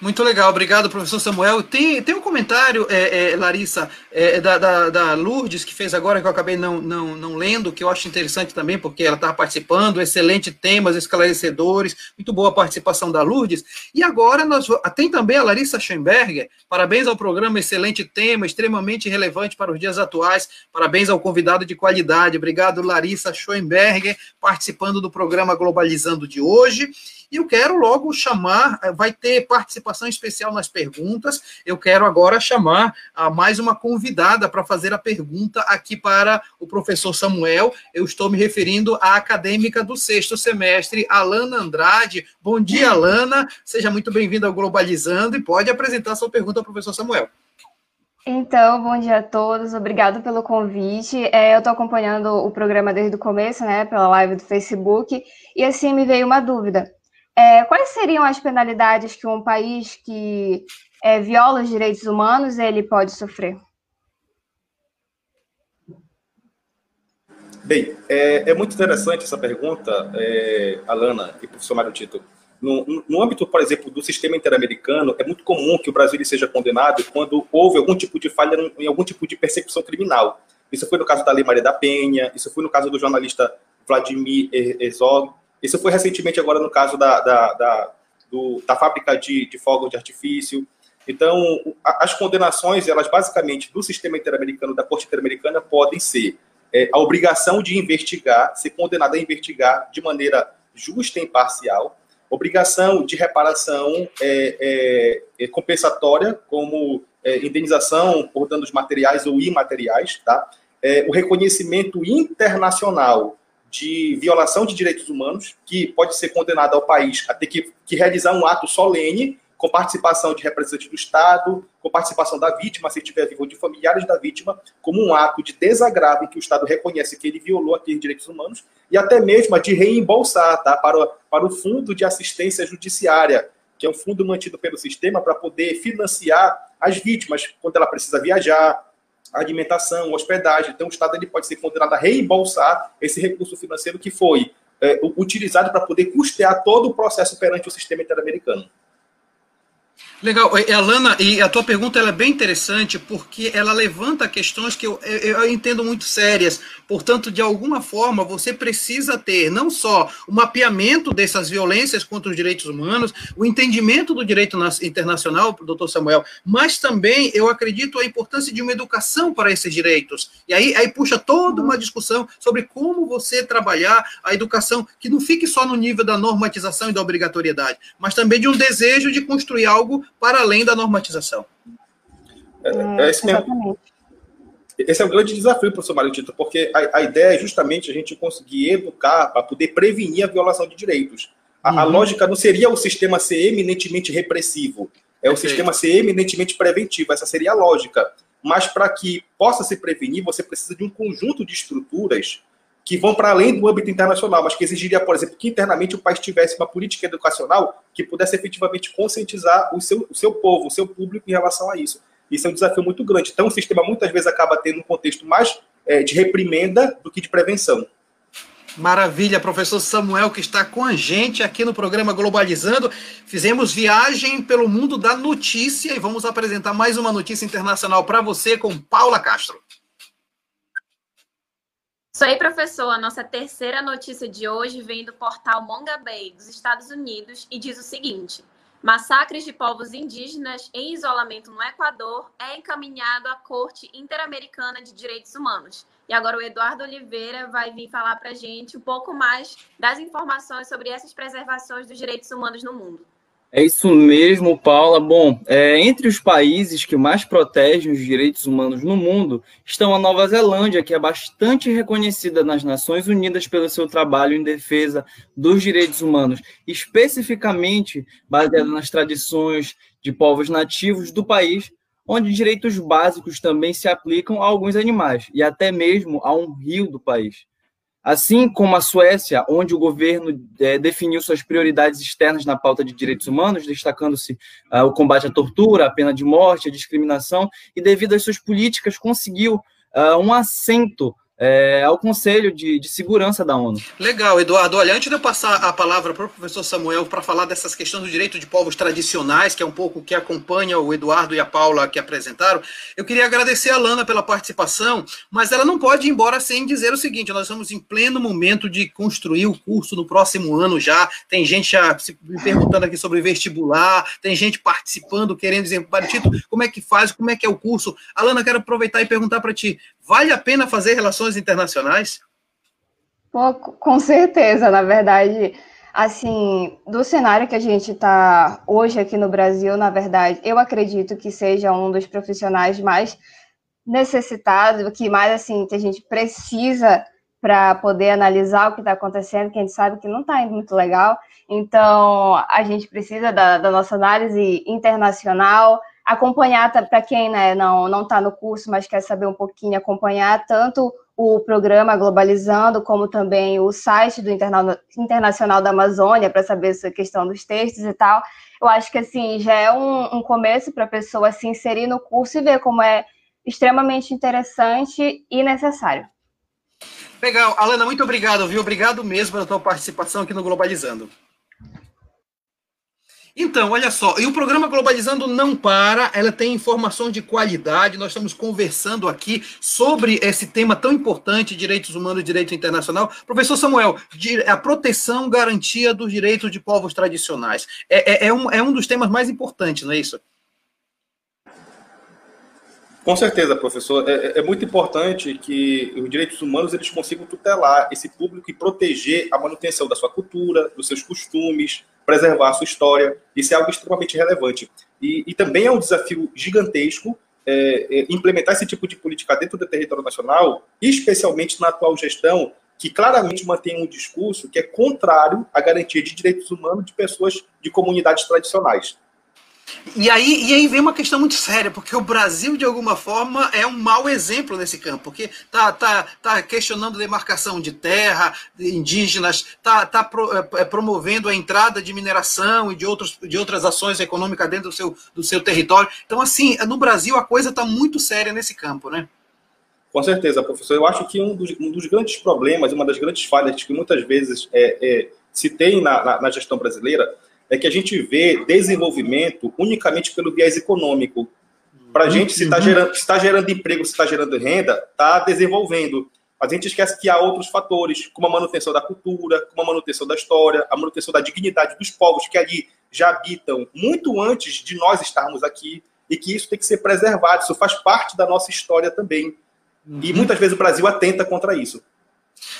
Muito legal, obrigado, professor Samuel. Tem, tem um comentário, é, é, Larissa, é, da, da, da, Lourdes, que fez agora, que eu acabei não, não, não lendo, que eu acho interessante também, porque ela estava participando, excelente temas, esclarecedores, muito boa a participação da Lourdes. E agora nós tem também a Larissa Schemberger, parabéns ao programa, excelente tema, extremamente relevante para os dias atuais, parabéns ao convidado de qualidade. Obrigado, Larissa Schoenberger, participando do programa Globalizando de hoje. E eu quero logo chamar, eh, vai ter participação especial nas perguntas. Eu quero agora chamar a mais uma convidada para fazer a pergunta aqui para o professor Samuel. Eu estou me referindo à acadêmica do sexto semestre, Alana Andrade. Bom dia, Alana. Seja muito bem-vinda ao Globalizando e pode apresentar sua pergunta ao professor Samuel. Então, bom dia a todos, obrigado pelo convite. É, eu estou acompanhando o programa desde o começo, né, pela live do Facebook, e assim me veio uma dúvida. É, quais seriam as penalidades que um país que é, viola os direitos humanos ele pode sofrer? Bem, é, é muito interessante essa pergunta, é, Alana e professor Mário Tito. No, no, âmbito, por exemplo, do sistema interamericano, é muito comum que o Brasil seja condenado quando houve algum tipo de falha em algum tipo de persecução criminal. Isso foi no caso da Lei Maria da Penha, isso foi no caso do jornalista Vladimir Herzog, isso foi recentemente agora no caso da, da, da, do, da fábrica de, de fogos de artifício. Então, as condenações, elas basicamente, do sistema interamericano, da Corte Interamericana, podem ser é, a obrigação de investigar, ser condenado a investigar de maneira justa e imparcial, obrigação de reparação é, é, é compensatória, como é, indenização por danos materiais ou imateriais, tá? É, o reconhecimento internacional de violação de direitos humanos, que pode ser condenado ao país a ter que, que realizar um ato solene com participação de representantes do Estado, com participação da vítima, se estiver vivo, de familiares da vítima, como um ato de desagravo em que o Estado reconhece que ele violou aqueles direitos humanos, e até mesmo a de reembolsar tá, para, para o Fundo de Assistência Judiciária, que é um fundo mantido pelo sistema para poder financiar as vítimas quando ela precisa viajar, alimentação, hospedagem. Então, o Estado ele pode ser condenado a reembolsar esse recurso financeiro que foi é, utilizado para poder custear todo o processo perante o sistema interamericano. Legal, Alana, e a tua pergunta é bem interessante porque ela levanta questões que eu, eu, entendo muito sérias. Portanto, de alguma forma, você precisa ter não só o mapeamento dessas violências contra os direitos humanos, o entendimento do direito internacional, doutor Samuel, mas também eu acredito a importância de uma educação para esses direitos. E aí, aí puxa toda uma discussão sobre como você trabalhar a educação que não fique só no nível da normatização e da obrigatoriedade, mas também de um desejo de construir algo para além da normatização. É, é esse, mesmo. esse é o grande desafio, professor Mário Tito, porque a, a, ideia é justamente a gente conseguir educar para poder prevenir a violação de direitos. A, uhum. a, lógica não seria o sistema ser eminentemente repressivo, é o sistema ser eminentemente preventivo, essa seria a lógica. Mas para que possa se prevenir, você precisa de um conjunto de estruturas que vão para além do âmbito internacional, mas que exigiria, por exemplo, que internamente o país tivesse uma política educacional que pudesse efetivamente conscientizar o seu, o seu povo, o seu público em relação a isso. Isso é um desafio muito grande. Então, o sistema muitas vezes acaba tendo um contexto mais é, de reprimenda do que de prevenção. Maravilha, professor Samuel, que está com a gente aqui no programa Globalizando. Fizemos viagem pelo mundo da notícia e vamos apresentar mais uma notícia internacional para você com Paula Castro. Isso aí, professor. A nossa terceira notícia de hoje vem do portal Monga Bay, dos Estados Unidos, e diz o seguinte: massacres de povos indígenas em isolamento no Equador é encaminhado à Corte Interamericana de Direitos Humanos. E agora o Eduardo Oliveira vai vir falar para a gente um pouco mais das informações sobre essas preservações dos direitos humanos no mundo. É isso mesmo, Paula. Bom, é, entre os países que mais protegem os direitos humanos no mundo estão a Nova Zelândia, que é bastante reconhecida nas Nações Unidas pelo seu trabalho em defesa dos direitos humanos, especificamente baseado nas tradições de povos nativos do país, onde direitos básicos também se aplicam a alguns animais e até mesmo a um rio do país. Assim como a Suécia, onde o governo é, definiu suas prioridades externas na pauta de direitos humanos, destacando-se uh, o combate à tortura, a pena de morte, a discriminação, e devido às suas políticas conseguiu uh, um assento é, ao Conselho de, de, Segurança da ONU. Legal, Eduardo. Olha, antes de eu passar a palavra para o professor Samuel para falar dessas questões do direito de povos tradicionais, que é um pouco o que acompanha o Eduardo e a Paula que apresentaram, eu queria agradecer a Lana pela participação, mas ela não pode ir embora sem dizer o seguinte: nós estamos em pleno momento de construir o curso no próximo ano já. Tem gente já se perguntando aqui sobre vestibular, tem gente participando, querendo dizer, título, como é que faz, como é que é o curso. Alana, quero aproveitar e perguntar para ti: vale a pena fazer relações internacionais? Com certeza, na verdade, assim, do cenário que a gente está hoje aqui no Brasil, na verdade, eu acredito que seja um dos profissionais mais necessitados, que mais assim que a gente precisa para poder analisar o que está acontecendo, que a gente sabe que não está indo muito legal. Então, a gente precisa da, da nossa análise internacional, acompanhar para quem né, não está no curso, mas quer saber um pouquinho, acompanhar tanto o programa Globalizando, como também o site do Interna Internacional da Amazônia, para saber essa questão dos textos e tal. Eu acho que assim já é um, um começo para a pessoa se inserir no curso e ver como é extremamente interessante e necessário. Legal. Alana, muito obrigado, viu? Obrigado mesmo pela tua participação aqui no Globalizando. Então, olha só, e o programa Globalizando não para, ela tem informação de qualidade. Nós estamos conversando aqui sobre esse tema tão importante, direitos humanos e direito internacional. Professor Samuel, a proteção, garantia dos direitos de povos tradicionais. É, é, é, um, é um dos temas mais importantes, não é isso? Com certeza, professor. É, é, é, muito importante que os direitos humanos eles consigam tutelar esse público e proteger a manutenção da sua cultura, dos seus costumes, preservar a sua história. Isso é algo extremamente relevante. E, e também é um desafio gigantesco é, é, implementar esse tipo de política dentro do território nacional, especialmente na atual gestão, que claramente mantém um discurso que é contrário à garantia de direitos humanos de pessoas de comunidades tradicionais. E aí, e aí vem uma questão muito séria, porque o Brasil, de alguma forma, é um mau exemplo nesse campo, porque tá, tá, tá questionando demarcação de terra, de indígenas, tá, tá pro, é, promovendo a entrada de mineração e de, outros, de outras ações econômicas dentro do seu, do seu território. Então, assim, no Brasil a coisa está muito séria nesse campo, né? Com certeza, professor. Eu acho que um dos, um dos grandes problemas, uma das grandes falhas que muitas vezes é, é, se tem na, na, na gestão brasileira é que a gente vê desenvolvimento unicamente pelo viés econômico. Para a gente, se está uhum. gerando, tá gerando emprego, se está gerando renda, está desenvolvendo. Mas a gente esquece que há outros fatores, como a manutenção da cultura, como a manutenção da história, a manutenção da dignidade dos povos que ali já habitam muito antes de nós estarmos aqui, e que isso tem que ser preservado, isso faz parte da nossa história também. Uhum. E muitas vezes o Brasil atenta contra isso.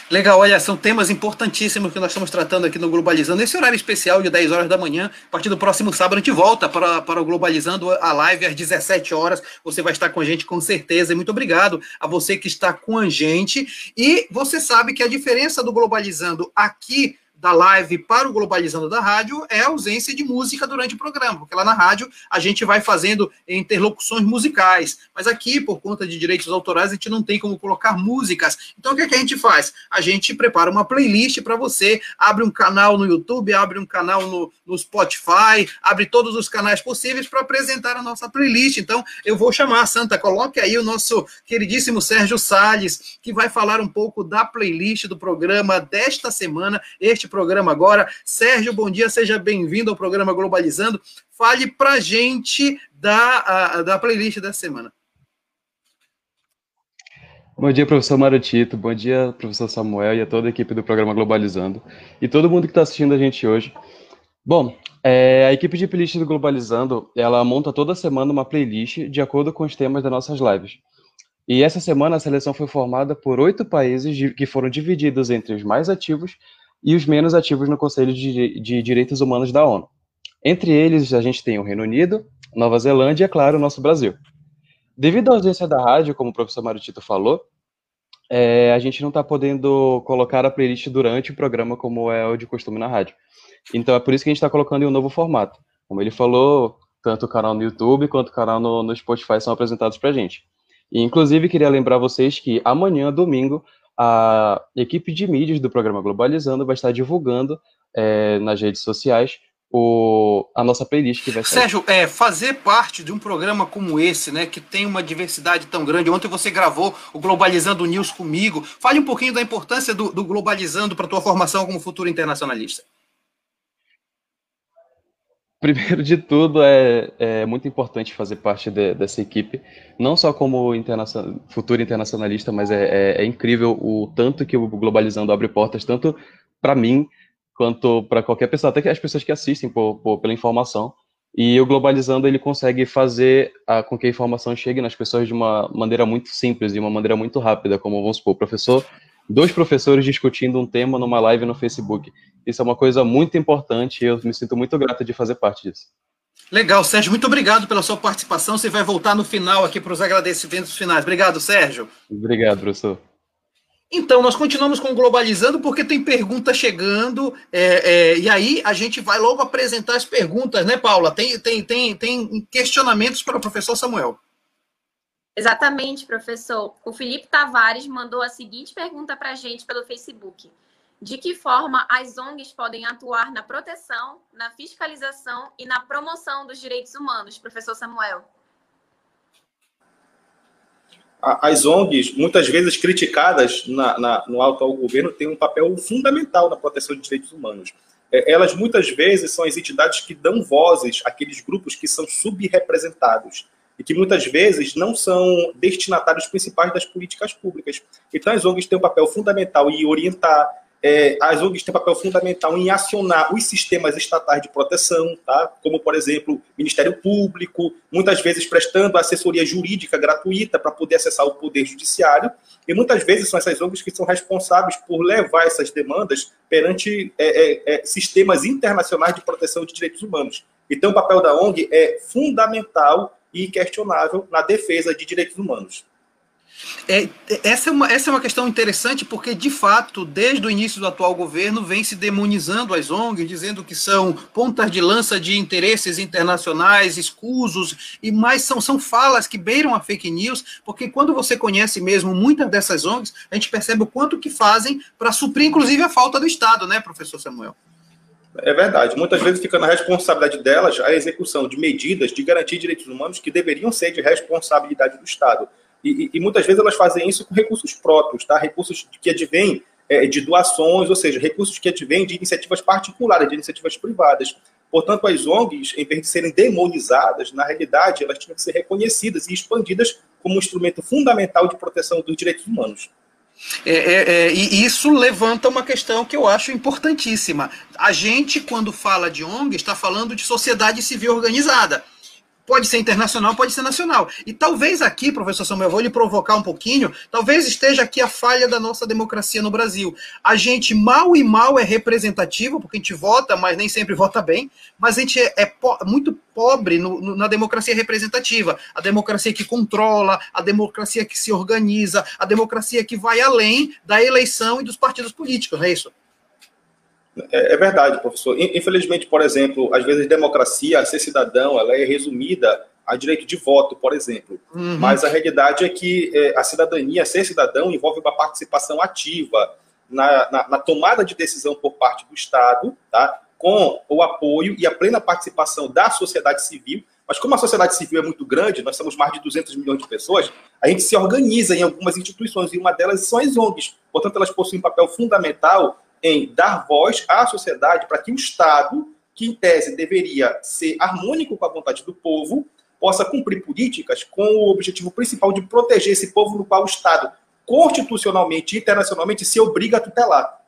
Legal, olha, são temas importantíssimos que nós estamos tratando aqui no Globalizando. Esse horário especial de 10 horas da manhã, a partir do próximo sábado, a gente volta para, para o Globalizando a live às 17 horas. Você vai estar com a gente com certeza. E muito obrigado a você que está com a gente. E você sabe que a diferença do Globalizando aqui da live para o Globalizando da Rádio é a ausência de música durante o programa, porque lá na rádio a gente vai fazendo interlocuções musicais, mas aqui, por conta de direitos autorais, a gente não tem como colocar músicas. Então, o que, é que a gente faz? A gente prepara uma playlist para você, abre um canal no YouTube, abre um canal no, no Spotify, abre todos os canais possíveis para apresentar a nossa playlist. Então, eu vou chamar Santa, coloque aí o nosso queridíssimo Sérgio Salles, que vai falar um pouco da playlist do programa desta semana. Este programa agora. Sérgio, bom dia, seja bem-vindo ao programa Globalizando. Fale para gente da, da playlist da semana. Bom dia, professor Mário Tito, bom dia, professor Samuel e a toda a equipe do programa Globalizando e todo mundo que está assistindo a gente hoje. Bom, é, a equipe de playlist do Globalizando, ela monta toda semana uma playlist de acordo com os temas das nossas lives. E essa semana a seleção foi formada por oito países de, que foram divididos entre os mais ativos e os menos ativos no Conselho de, de Direitos Humanos da ONU. Entre eles, a gente tem o Reino Unido, Nova Zelândia e, é claro, o nosso Brasil. Devido à ausência da rádio, como o professor Mário Tito falou, é, a gente não está podendo colocar a playlist durante o programa como é o de costume na rádio. Então é por isso que a gente está colocando em um novo formato. Como ele falou, tanto o canal no YouTube quanto o canal no, no Spotify são apresentados para a gente. E, inclusive, queria lembrar vocês que amanhã, domingo, a equipe de mídias do programa Globalizando vai estar divulgando é, nas redes sociais o, a nossa playlist que vai sair. Sérgio, é, fazer parte de um programa como esse, né, que tem uma diversidade tão grande. Ontem você gravou o Globalizando News comigo. Fale um pouquinho da importância do, do Globalizando para a tua formação como futuro internacionalista. Primeiro de tudo, é, é muito importante fazer parte de, dessa equipe, não só como futuro internacionalista, mas é, é, é, incrível o tanto que o Globalizando abre portas, tanto para mim, quanto para qualquer pessoa, até que as pessoas que assistem por, por, pela informação. E o Globalizando, ele consegue fazer a, com que a informação chegue nas pessoas de uma maneira muito simples, de uma maneira muito rápida, como, vamos supor, professor dois professores discutindo um tema numa live no Facebook. Isso é uma coisa muito importante e eu me sinto muito grato de fazer parte disso. Legal, Sérgio, muito obrigado pela sua participação. Você vai voltar no final aqui para os agradecimentos finais. Obrigado, Sérgio. Obrigado, professor. Então, nós continuamos com o Globalizando, porque tem pergunta chegando, é, é, e aí a gente vai logo apresentar as perguntas, né, Paula? Tem, tem, tem, tem questionamentos para o professor Samuel. Exatamente, professor. O Felipe Tavares mandou a seguinte pergunta para a gente pelo Facebook. De que forma as ONGs podem atuar na proteção, na fiscalização e na promoção dos direitos humanos, professor Samuel? As ONGs, muitas vezes criticadas na, na, no alto ao governo, têm um papel fundamental na proteção de direitos humanos. É, elas muitas vezes são as entidades que dão vozes àqueles grupos que são subrepresentados e que muitas vezes não são destinatários principais das políticas públicas. Então, as ONGs têm um papel fundamental em orientar, é, as ONGs têm papel fundamental em acionar os sistemas estatais de proteção, tá? como, por exemplo, Ministério Público, muitas vezes prestando assessoria jurídica gratuita para poder acessar o Poder Judiciário, e muitas vezes são essas ONGs que são responsáveis por levar essas demandas perante é, é, é sistemas internacionais de proteção de direitos humanos. Então, o papel da ONG é fundamental e questionável na defesa de direitos humanos. É, essa, é uma, essa é uma questão interessante porque, de fato, desde o início do atual governo, vem se demonizando as ONGs, dizendo que são pontas de lança de interesses internacionais, escusos, e mais são, são falas que beiram a fake news, porque quando você conhece mesmo muitas dessas ONGs, a gente percebe o quanto que fazem para suprir, inclusive, a falta do Estado, né, professor Samuel? É verdade. Muitas vezes fica na responsabilidade delas a execução de medidas de garantir direitos humanos que deveriam ser de responsabilidade do Estado. E, e, muitas vezes elas fazem isso com recursos próprios, tá? Recursos que advêm é, de doações, ou seja, recursos que advêm de iniciativas particulares, de iniciativas privadas. Portanto, as ONGs, em vez de serem demonizadas, na realidade, elas tinham que ser reconhecidas e expandidas como um instrumento fundamental de proteção dos direitos humanos. É, é, é, e isso levanta uma questão que eu acho importantíssima. A gente, quando fala de ONG, está falando de sociedade civil organizada. Pode ser internacional, pode ser nacional. E talvez aqui, professor Samuel, eu vou lhe provocar um pouquinho, talvez esteja aqui a falha da nossa democracia no Brasil. A gente mal e mal é representativo, porque a gente vota, mas nem sempre vota bem, mas a gente é, é po muito pobre no, no, na democracia representativa. A democracia que controla, a democracia que se organiza, a democracia que vai além da eleição e dos partidos políticos, não é isso? É, é, verdade, professor. Infelizmente, por exemplo, às vezes democracia, ser cidadão, ela é resumida a direito de voto, por exemplo. Uhum. Mas a realidade é que é, a cidadania, ser cidadão, envolve uma participação ativa na, na, na, tomada de decisão por parte do Estado, tá? com o apoio e a plena participação da sociedade civil. Mas como a sociedade civil é muito grande, nós somos mais de 200 milhões de pessoas, a gente se organiza em algumas instituições, e uma delas são as ONGs. Portanto, elas possuem um papel fundamental em dar voz à sociedade para que o Estado, que em tese deveria ser harmônico com a vontade do povo, possa cumprir políticas com o objetivo principal de proteger esse povo no qual o Estado, constitucionalmente e internacionalmente, se obriga a tutelar.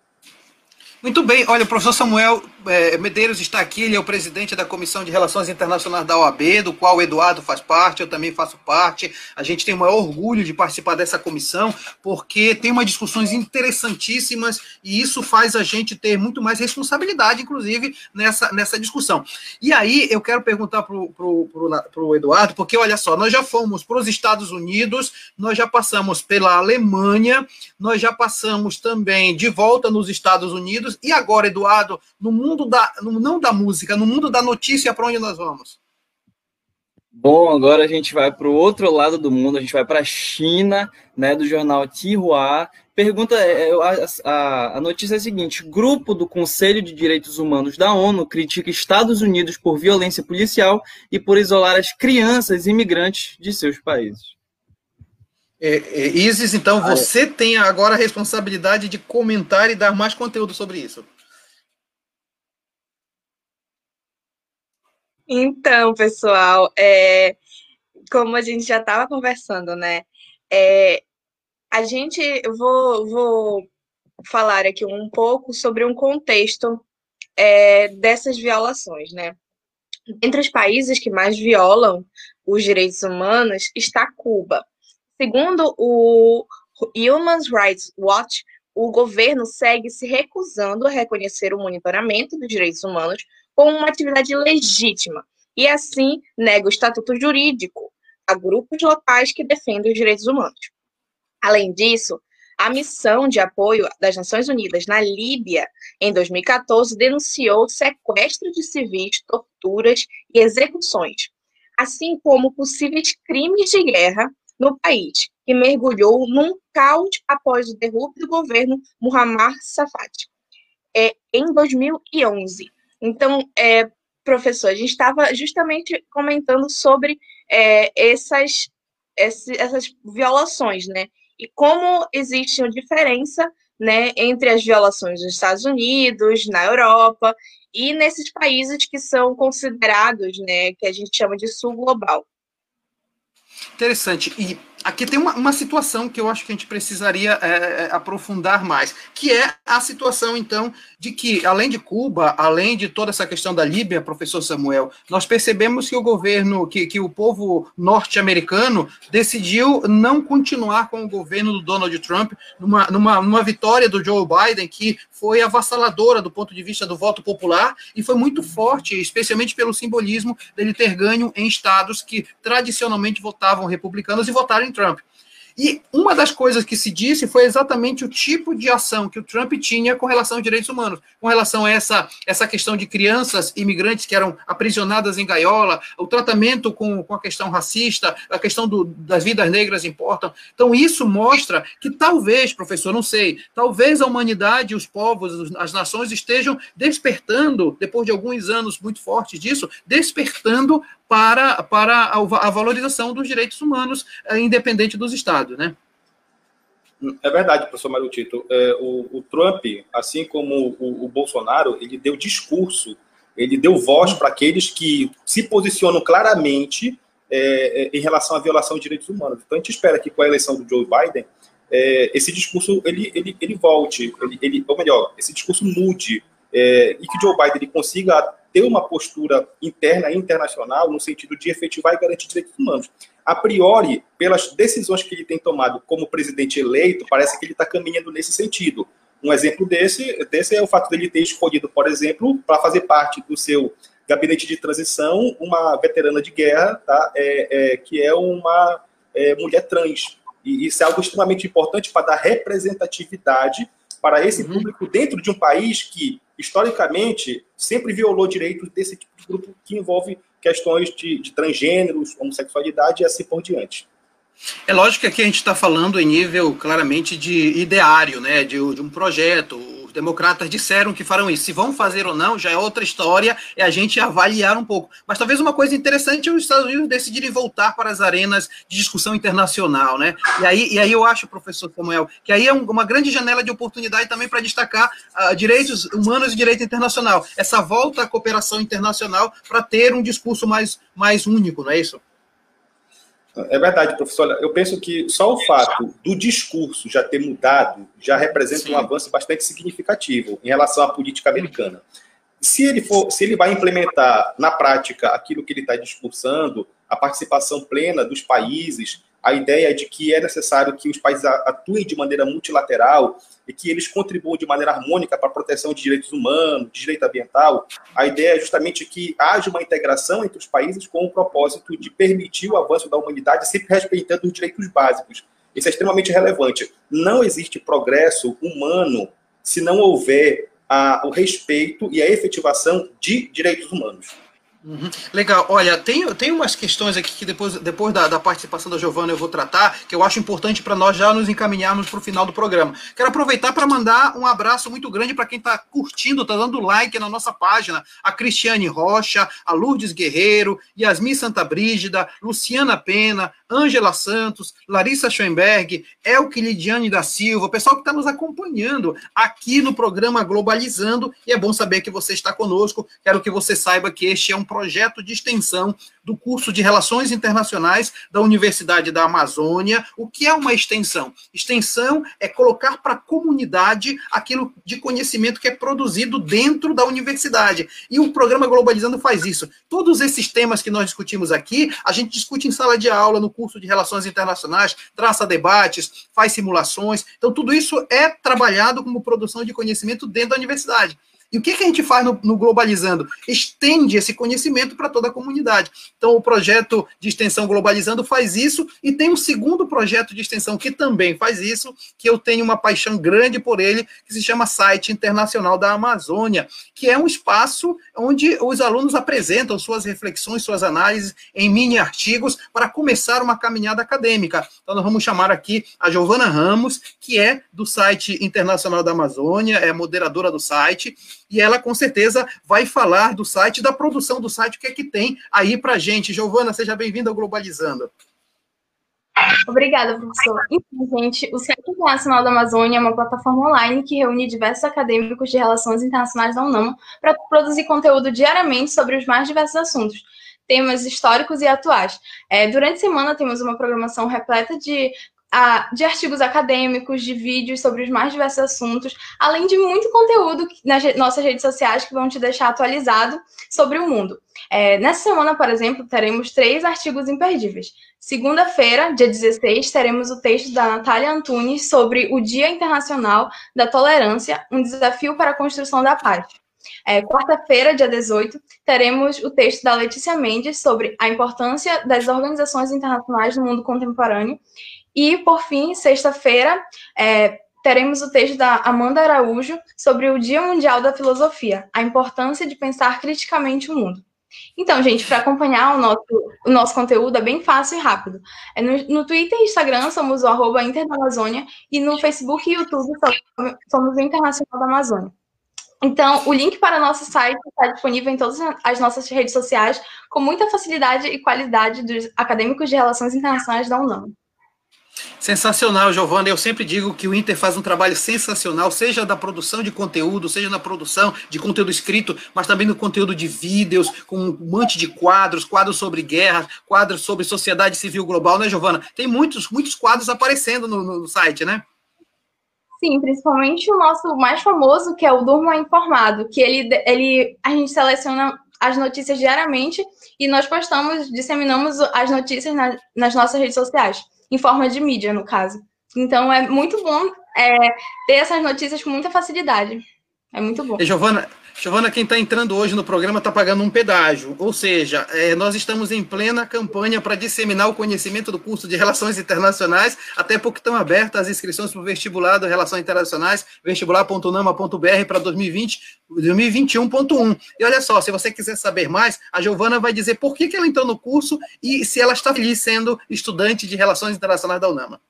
Muito bem, olha, o professor Samuel é, Medeiros está aqui, ele é o presidente da Comissão de Relações Internacionais da OAB, do qual o Eduardo faz parte, eu também faço parte. A gente tem o maior orgulho de participar dessa comissão, porque tem umas discussões interessantíssimas e isso faz a gente ter muito mais responsabilidade, inclusive, nessa, nessa discussão. E aí eu quero perguntar para o Eduardo, porque olha só, nós já fomos para os Estados Unidos, nós já passamos pela Alemanha, nós já passamos também de volta nos Estados Unidos Unidos. E agora, Eduardo, no mundo da, no, não da música, no mundo da notícia, para onde nós vamos? Bom, agora a gente vai para o outro lado do mundo, a gente vai para a China, né, do jornal Tihua. Pergunta, é, é, a, a, a notícia é a seguinte: grupo do Conselho de Direitos Humanos da ONU critica Estados Unidos por violência policial e por isolar as crianças imigrantes de seus países. É, é, Isis, então ah, é. você é. tem agora a responsabilidade de comentar e dar mais conteúdo sobre isso. Então, pessoal, é, como a gente já estava conversando, né? É, a gente, eu vou, vou falar aqui um pouco sobre um contexto é, dessas violações, né? Entre os países que mais violam os direitos humanos está Cuba. Segundo o Human Rights Watch, o governo segue se recusando a reconhecer o monitoramento dos direitos humanos como uma atividade legítima e, assim, nega o estatuto jurídico a grupos locais que defendem os direitos humanos. Além disso, a missão de apoio das Nações Unidas na Líbia, em 2014, denunciou sequestro de civis, torturas e execuções, assim como possíveis crimes de guerra no país, que mergulhou num caos após o derrube do governo Muammar Safad, é, em 2011. Então, é, professor, a gente estava justamente comentando sobre é, essas, essas violações, né? E como existe uma diferença né, entre as violações dos Estados Unidos, na Europa e nesses países que são considerados, né, que a gente chama de sul global. Interessante. E aqui tem uma, uma situação que eu acho que a gente precisaria é, é, aprofundar mais, que é a situação, então, de que, além de Cuba, além de toda essa questão da Líbia, professor Samuel, nós percebemos que o governo, que, que o povo norte-americano decidiu não continuar com o governo do Donald Trump, numa, numa, numa vitória do Joe Biden, que foi avassaladora do ponto de vista do voto popular e foi muito forte, especialmente pelo simbolismo dele ter ganho em estados que tradicionalmente votavam republicanos e votaram em Trump. E uma das coisas que se disse foi exatamente o tipo de ação que o Trump tinha com relação aos direitos humanos, com relação a essa, essa questão de crianças imigrantes que eram aprisionadas em gaiola, o tratamento com, com a questão racista, a questão do, das vidas negras importam. Então, isso mostra que talvez, professor, não sei, talvez a humanidade, os povos, as nações estejam despertando, depois de alguns anos muito fortes disso, despertando para, para a, valorização dos direitos humanos, eh, independente dos estados, né? É verdade, professor Mário Tito. É, o, o, Trump, assim como o, o, Bolsonaro, ele deu discurso, ele deu voz para aqueles que se posicionam claramente é, é, em relação à violação de direitos humanos. Então, a gente espera que com a eleição do Joe Biden, é, esse discurso ele, ele, ele volte, ele, ele, ou melhor, esse discurso mude, é, e que Joe Biden ele consiga ter uma postura interna e internacional no sentido de efetivar e garantir direitos humanos. A priori, pelas decisões que ele tem tomado como presidente eleito, parece que ele está caminhando nesse sentido. Um exemplo desse, desse é o fato dele ter escolhido, por exemplo, para fazer parte do seu gabinete de transição, uma veterana de guerra, tá? É, é, que é uma é, mulher trans. E isso é algo extremamente importante para dar representatividade para esse uhum. público dentro de um país que historicamente, sempre violou direitos desse tipo de grupo que envolve questões de, de transgêneros, homossexualidade e assim por diante. É lógico que aqui a gente está falando em nível claramente de ideário, né, de, de um projeto, democratas disseram que farão isso. Se vão fazer ou não, já é outra história, é a gente avaliar um pouco. Mas talvez uma coisa interessante é os Estados Unidos decidirem voltar para as arenas de discussão internacional, né? E aí, e aí eu acho, professor Samuel, que aí é uma grande janela de oportunidade também para destacar uh, direitos humanos e direito internacional. Essa volta à cooperação internacional para ter um discurso mais, mais único, não é isso? É verdade, professor. Eu penso que só o fato do discurso já ter mudado já representa Sim. um avanço bastante significativo em relação à política americana. Se ele, for, se ele vai implementar na prática aquilo que ele está discursando, a participação plena dos países, a ideia de que é necessário que os países atuem de maneira multilateral e que eles contribuam de maneira harmônica para a proteção de direitos humanos, de direito ambiental. A ideia é justamente que haja uma integração entre os países com o propósito de permitir o avanço da humanidade, sempre respeitando os direitos básicos. Isso é extremamente relevante. Não existe progresso humano se não houver a, o respeito e a efetivação de direitos humanos. Uhum. Legal. Olha, tem, tem umas questões aqui que depois, depois da, da participação da Giovana eu vou tratar, que eu acho importante para nós já nos encaminharmos para o final do programa. Quero aproveitar para mandar um abraço muito grande para quem está curtindo, está dando like na nossa página. A Cristiane Rocha, a Lourdes Guerreiro, Yasmin Santa Brígida, Luciana Pena, Ângela Santos, Larissa Schoenberg, Elke Lidiane da Silva, o pessoal que está nos acompanhando aqui no programa Globalizando, e é bom saber que você está conosco. Quero que você saiba que este é um projeto de extensão do curso de Relações Internacionais da Universidade da Amazônia. O que é uma extensão? Extensão é colocar para a comunidade aquilo de conhecimento que é produzido dentro da universidade. E o programa Globalizando faz isso. Todos esses temas que nós discutimos aqui, a gente discute em sala de aula, no curso de Relações Internacionais, traça debates, faz simulações. Então, tudo isso é trabalhado como produção de conhecimento dentro da universidade. E o que, que a gente faz no, no Globalizando? Estende esse conhecimento para toda a comunidade. Então, o projeto de extensão Globalizando faz isso, e tem um segundo projeto de extensão que também faz isso, que eu tenho uma paixão grande por ele, que se chama Site Internacional da Amazônia, que é um espaço onde os alunos apresentam suas reflexões, suas análises em mini artigos para começar uma caminhada acadêmica. Então, nós vamos chamar aqui a Giovana Ramos, que é do site Internacional da Amazônia, é moderadora do site, e ela com certeza vai falar do site, da produção do site, o que é que tem aí para gente. Giovana, seja bem-vinda ao Globalizando. Obrigada, professor. Então, gente, o Site Internacional da Amazônia é uma plataforma online que reúne diversos acadêmicos de relações internacionais da UNAM para produzir conteúdo diariamente sobre os mais diversos assuntos, temas históricos e atuais. É, durante a semana temos uma programação repleta de de artigos acadêmicos, de vídeos sobre os mais diversos assuntos, além de muito conteúdo nas nossas redes sociais que vão te deixar atualizado sobre o mundo. É, nessa semana, por exemplo, teremos três artigos imperdíveis. Segunda-feira, dia 16, teremos o texto da Natália Antunes sobre o Dia Internacional da Tolerância, um desafio para a construção da paz. É, Quarta-feira, dia 18, teremos o texto da Letícia Mendes sobre a importância das organizações internacionais no mundo contemporâneo. E, por fim, sexta-feira, é, teremos o texto da Amanda Araújo sobre o Dia Mundial da Filosofia, a importância de pensar criticamente o mundo. Então, gente, para acompanhar o nosso, o nosso conteúdo é bem fácil e rápido. É no, no Twitter e Instagram somos o arroba Inter da Amazônia e no Facebook e YouTube somos o Internacional da Amazônia. Então, o link para nosso site está disponível em todas as nossas redes sociais, com muita facilidade e qualidade dos acadêmicos de Relações Internacionais da UNAM. Sensacional, Giovana. Eu sempre digo que o Inter faz um trabalho sensacional, seja da produção de conteúdo, seja na produção de conteúdo escrito, mas também no conteúdo de vídeos, com um monte de quadros, quadros sobre guerra, quadros sobre sociedade civil global, né, Giovana? Tem muitos, muitos quadros aparecendo no, no site, né? Sim, principalmente o nosso mais famoso, que é o Durma Informado, que ele, ele a gente seleciona as notícias diariamente e nós postamos, disseminamos as notícias na, nas nossas redes sociais em forma de mídia, no caso. Então é muito bom é, ter essas notícias com muita facilidade. É muito bom. E Giovana, Giovana, quem está entrando hoje no programa está pagando um pedágio, ou seja, é, nós estamos em plena campanha para disseminar o conhecimento do curso de Relações Internacionais, até porque estão abertas as inscrições para o vestibular de Relações Internacionais, vestibular.nama.br para 2020, 2021.1. E olha só, se você quiser saber mais, a Giovana vai dizer por que, que ela entrou no curso e se ela está feliz sendo estudante de Relações Internacionais da UNAMA.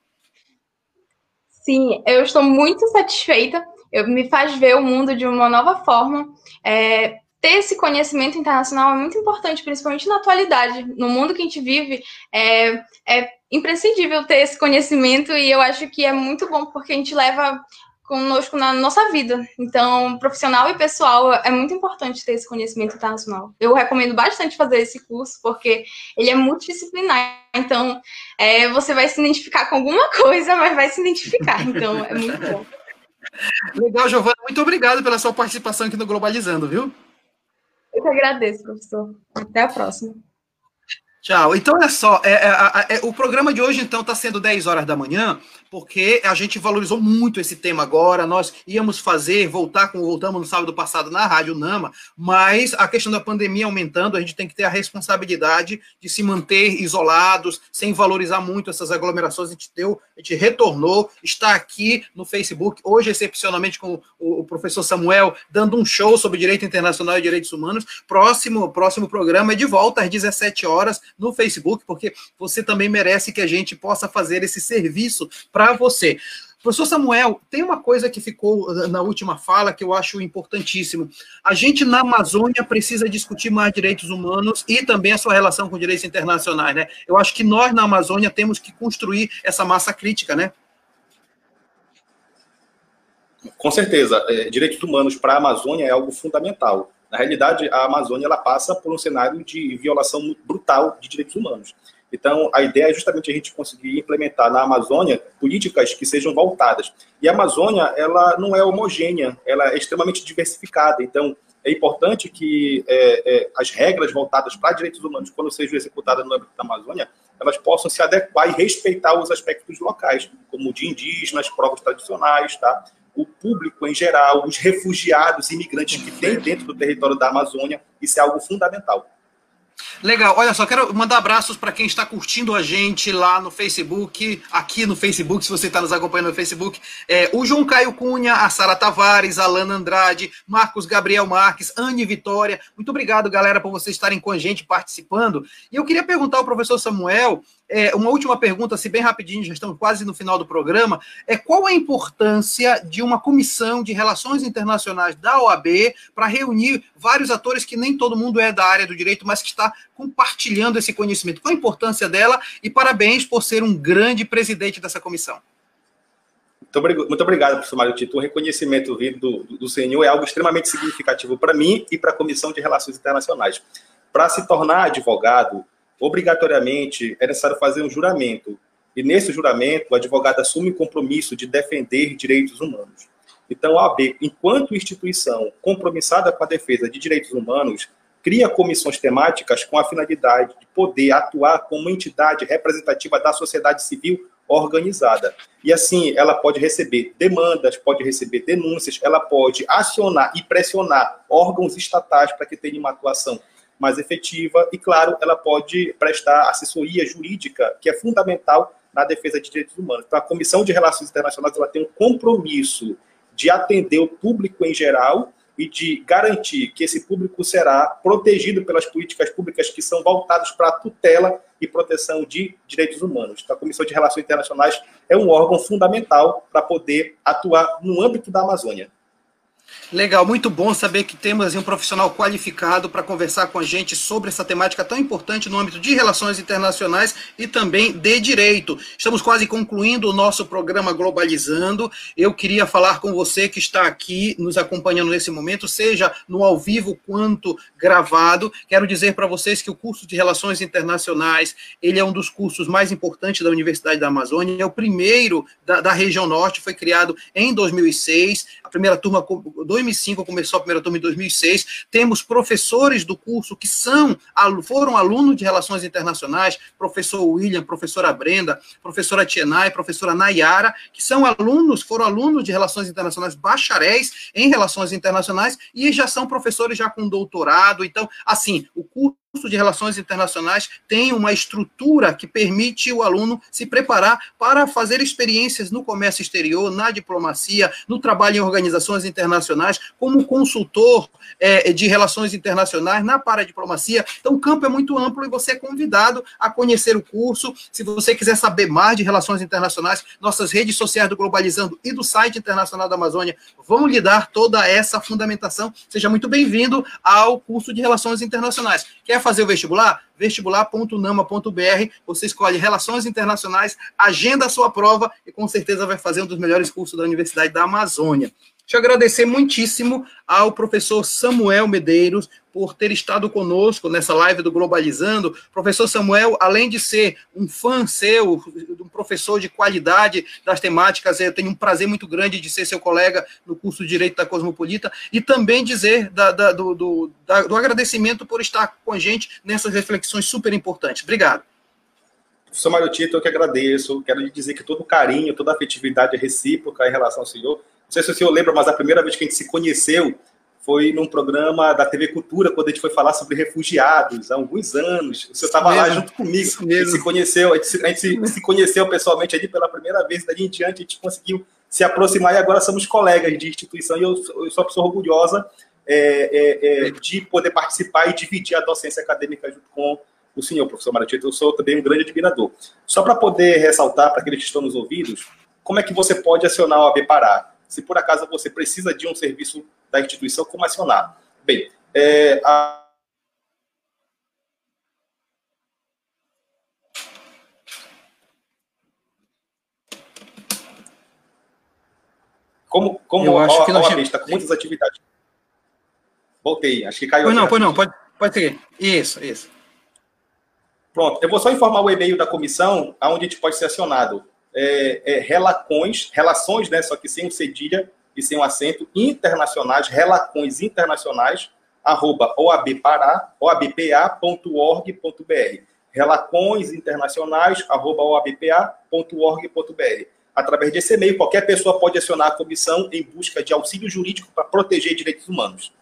Sim, eu estou muito satisfeita eu, me faz ver o mundo de uma nova forma. É, ter esse conhecimento internacional é muito importante, principalmente na atualidade. No mundo que a gente vive, é, é imprescindível ter esse conhecimento e eu acho que é muito bom porque a gente leva conosco na nossa vida. Então, profissional e pessoal, é muito importante ter esse conhecimento internacional. Eu recomendo bastante fazer esse curso, porque ele é multidisciplinar. Então, é, você vai se identificar com alguma coisa, mas vai se identificar. Então, é muito bom. Legal, Giovana. Muito obrigado pela sua participação aqui no Globalizando, viu? Eu que agradeço, professor. Até a próxima. Tchau. Então, olha só, é, é, é, o programa de hoje, então, está sendo 10 horas da manhã, porque a gente valorizou muito esse tema agora. Nós íamos fazer, voltar como voltamos no sábado passado na Rádio Nama, mas a questão da pandemia aumentando, a gente tem que ter a responsabilidade de se manter isolados, sem valorizar muito essas aglomerações. A gente deu, a gente retornou, está aqui no Facebook, hoje, excepcionalmente, com o, professor Samuel, dando um show sobre direito internacional e direitos humanos. Próximo, próximo programa é de volta às 17 horas no Facebook, porque você também merece que a gente possa fazer esse serviço para você. Professor Samuel, tem uma coisa que ficou na última fala que eu acho importantíssimo. A gente na Amazônia precisa discutir mais direitos humanos e também a sua relação com direitos internacionais, né? Eu acho que nós na Amazônia temos que construir essa massa crítica, né? Com certeza, é, direitos humanos para a Amazônia é algo fundamental. Na realidade, a Amazônia ela passa por um cenário de violação brutal de direitos humanos. Então, a ideia é justamente a gente conseguir implementar na Amazônia políticas que sejam voltadas. E a Amazônia, ela não é homogênea, ela é extremamente diversificada. Então, é importante que é, é, as regras voltadas para direitos humanos, quando sejam executadas no âmbito da Amazônia, elas possam se adequar e respeitar os aspectos locais, como de indígenas, povos tradicionais, tá? o público em geral, os refugiados, imigrantes que tem dentro do território da Amazônia. Isso é algo fundamental. Legal, olha só, quero mandar abraços para quem está curtindo a gente lá no Facebook, aqui no Facebook, se você está nos acompanhando no Facebook. É, o João Caio Cunha, a Sara Tavares, a Lana Andrade, Marcos Gabriel Marques, Anne Vitória. Muito obrigado, galera, por vocês estarem com a gente participando. E eu queria perguntar ao professor Samuel é, uma última pergunta, se bem rapidinho, já estamos quase no final do programa, é qual a importância de uma comissão de relações internacionais da OAB para reunir vários atores que nem todo mundo é da área do direito, mas que está compartilhando esse conhecimento? Qual a importância dela? E parabéns por ser um grande presidente dessa comissão. Muito obrigado, professor Mário Tito. O reconhecimento vindo do, do senhor é algo extremamente significativo para mim e para a Comissão de Relações Internacionais. Para se tornar advogado, obrigatoriamente é necessário fazer um juramento. E nesse juramento, o advogado assume o compromisso de defender direitos humanos. Então, a AB, enquanto instituição compromissada com a defesa de direitos humanos, cria comissões temáticas com a finalidade de poder atuar como entidade representativa da sociedade civil organizada. E assim, ela pode receber demandas, pode receber denúncias, ela pode acionar e pressionar órgãos estatais para que tenham uma atuação mais efetiva e, claro, ela pode prestar assessoria jurídica, que é fundamental na defesa de direitos humanos. Então, a Comissão de Relações Internacionais ela tem um compromisso de atender o público em geral e de garantir que esse público será protegido pelas políticas públicas que são voltadas para a tutela e proteção de direitos humanos. Então, a Comissão de Relações Internacionais é um órgão fundamental para poder atuar no âmbito da Amazônia. Legal, muito bom saber que temos um profissional qualificado para conversar com a gente sobre essa temática tão importante no âmbito de relações internacionais e também de direito. Estamos quase concluindo o nosso programa Globalizando. Eu queria falar com você que está aqui nos acompanhando nesse momento, seja no ao vivo quanto gravado. Quero dizer para vocês que o curso de Relações Internacionais, ele é um dos cursos mais importantes da Universidade da Amazônia, é o primeiro da, da região norte, foi criado em 2006, a primeira turma 2005, começou a primeira turma em 2006. Temos professores do curso que são foram alunos de Relações Internacionais, professor William, professora Brenda, professora Tienay, professora Nayara, que são alunos, foram alunos de Relações Internacionais, bacharéis em Relações Internacionais e já são professores já com doutorado. Então, assim, o curso curso de Relações Internacionais tem uma estrutura que permite o aluno se preparar para fazer experiências no comércio exterior, na diplomacia, no trabalho em organizações internacionais, como consultor é, de relações internacionais, na paradiplomacia. Então, o campo é muito amplo e você é convidado a conhecer o curso. Se você quiser saber mais de relações internacionais, nossas redes sociais do Globalizando e do site Internacional da Amazônia vão lhe dar toda essa fundamentação. Seja muito bem-vindo ao curso de Relações Internacionais. Quer fazer o vestibular? vestibular.nama.br. Você escolhe Relações Internacionais, agenda a sua prova e com certeza vai fazer um dos melhores cursos da Universidade da Amazônia. Deixa eu agradecer muitíssimo ao professor Samuel Medeiros por ter estado conosco nessa live do Globalizando. Professor Samuel, além de ser um fã seu, um professor de qualidade das temáticas, eu tenho um prazer muito grande de ser seu colega no curso de Direito da Cosmopolita e também dizer da, da, do, do, da, do agradecimento por estar com a gente nessas reflexões super importantes. Obrigado. Professor Mário Tito, eu que agradeço. Quero lhe dizer que todo carinho, toda afetividade é recíproca em relação ao senhor. Não sei se o senhor lembra, mas a primeira vez que a gente se conheceu foi num programa da TV Cultura, quando a gente foi falar sobre refugiados, há alguns anos. O senhor estava lá junto comigo. A gente se conheceu, a gente, se, a gente se, conheceu pessoalmente ali pela primeira vez, dali em diante a gente conseguiu se aproximar e agora somos colegas de instituição e eu, eu sou uma pessoa orgulhosa é, é, é, de poder participar e dividir a docência acadêmica junto com o senhor, professor Maratito. Eu sou também um grande admirador. Só para poder ressaltar para aqueles que estão nos ouvidos, como é que você pode acionar o AB Pará? Se por acaso você precisa de um serviço da instituição, como acionar? Bem, é, a... Como, como eu acho que nós... está com muitas atividades. Voltei, acho que caiu. Pois não, pois não, pode, pode seguir. Isso, isso. Pronto, eu vou só informar o e-mail da comissão, aonde a gente pode ser acionado é, é, relacões, relações, né, só que sem o cedilha e sem o acento, internacionais, relacões internacionais, arroba oabpará, oabpa.org.br. Relacões internacionais, arroba oabpa.org.br. Através desse e-mail, qualquer pessoa pode acionar a comissão em busca de auxílio jurídico para proteger direitos humanos.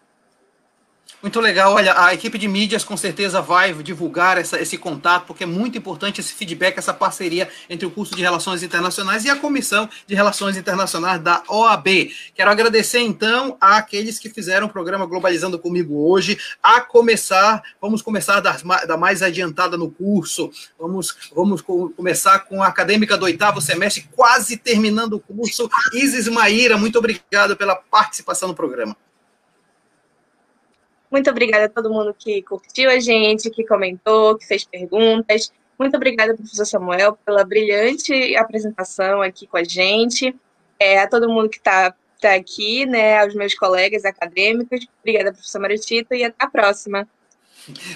Muito legal. Olha, a equipe de mídias com certeza vai divulgar essa, esse contato, porque é muito importante esse feedback, essa parceria entre o curso de Relações Internacionais e a Comissão de Relações Internacionais da OAB. Quero agradecer, então, àqueles que fizeram o programa Globalizando comigo hoje, a começar, vamos começar da, da mais adiantada no curso, vamos, vamos começar com a acadêmica do oitavo semestre, quase terminando o curso. Isis Maíra, muito obrigado pela participação no programa. Muito obrigada a todo mundo que curtiu a gente, que comentou, que fez perguntas. Muito obrigada, professor Samuel, pela brilhante apresentação aqui com a gente. É, a todo mundo que está tá aqui, né, aos meus colegas acadêmicos. Obrigada, professor Maritito, e até a próxima.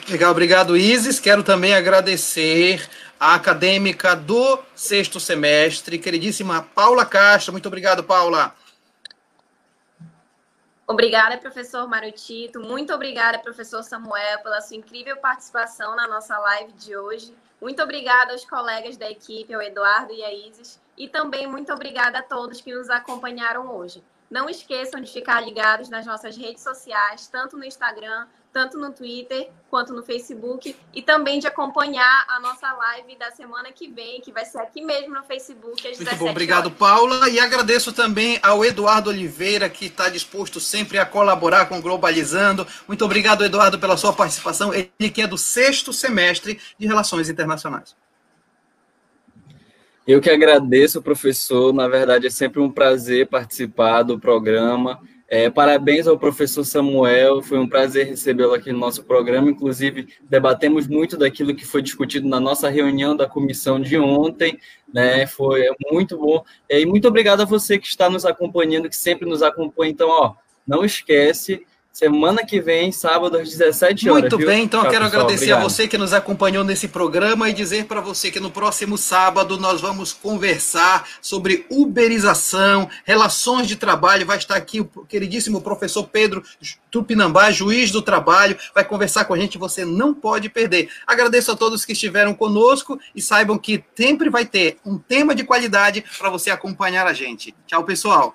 Legal, obrigado, Isis. Quero também agradecer a acadêmica do sexto semestre, queridíssima Paula Castro. Muito obrigado, Paula. Obrigada, professor Marutito. Muito obrigada, professor Samuel, pela sua incrível participação na nossa live de hoje. Muito obrigada aos colegas da equipe, ao Eduardo e a Isis. E também muito obrigada a todos que nos acompanharam hoje. Não esqueçam de ficar ligados nas nossas redes sociais, tanto no Instagram tanto no Twitter quanto no Facebook, e também de acompanhar a nossa live da semana que vem, que vai ser aqui mesmo no Facebook, às Muito bom, obrigado, horas. Paula. E agradeço também ao Eduardo Oliveira, que está disposto sempre a colaborar com o Globalizando. Muito obrigado, Eduardo, pela sua participação. Ele que é do sexto semestre de Relações Internacionais. Eu que agradeço, professor. Na verdade, é sempre um prazer participar do programa. É, parabéns ao professor Samuel, foi um prazer recebê-lo aqui no nosso programa. Inclusive, debatemos muito daquilo que foi discutido na nossa reunião da comissão de ontem, né? Foi muito bom. E muito obrigado a você que está nos acompanhando, que sempre nos acompanha. Então, ó, não esquece, Semana que vem, sábado, às 17 horas. Muito viu? bem, então eu quero pessoal, agradecer obrigado. a você que nos acompanhou nesse programa e dizer para você que no próximo sábado nós vamos conversar sobre uberização, relações de trabalho. Vai estar aqui o queridíssimo professor Pedro Tupinambá, juiz do trabalho, vai conversar com a gente, você não pode perder. Agradeço a todos que estiveram conosco e saibam que sempre vai ter um tema de qualidade para você acompanhar a gente. Tchau, pessoal.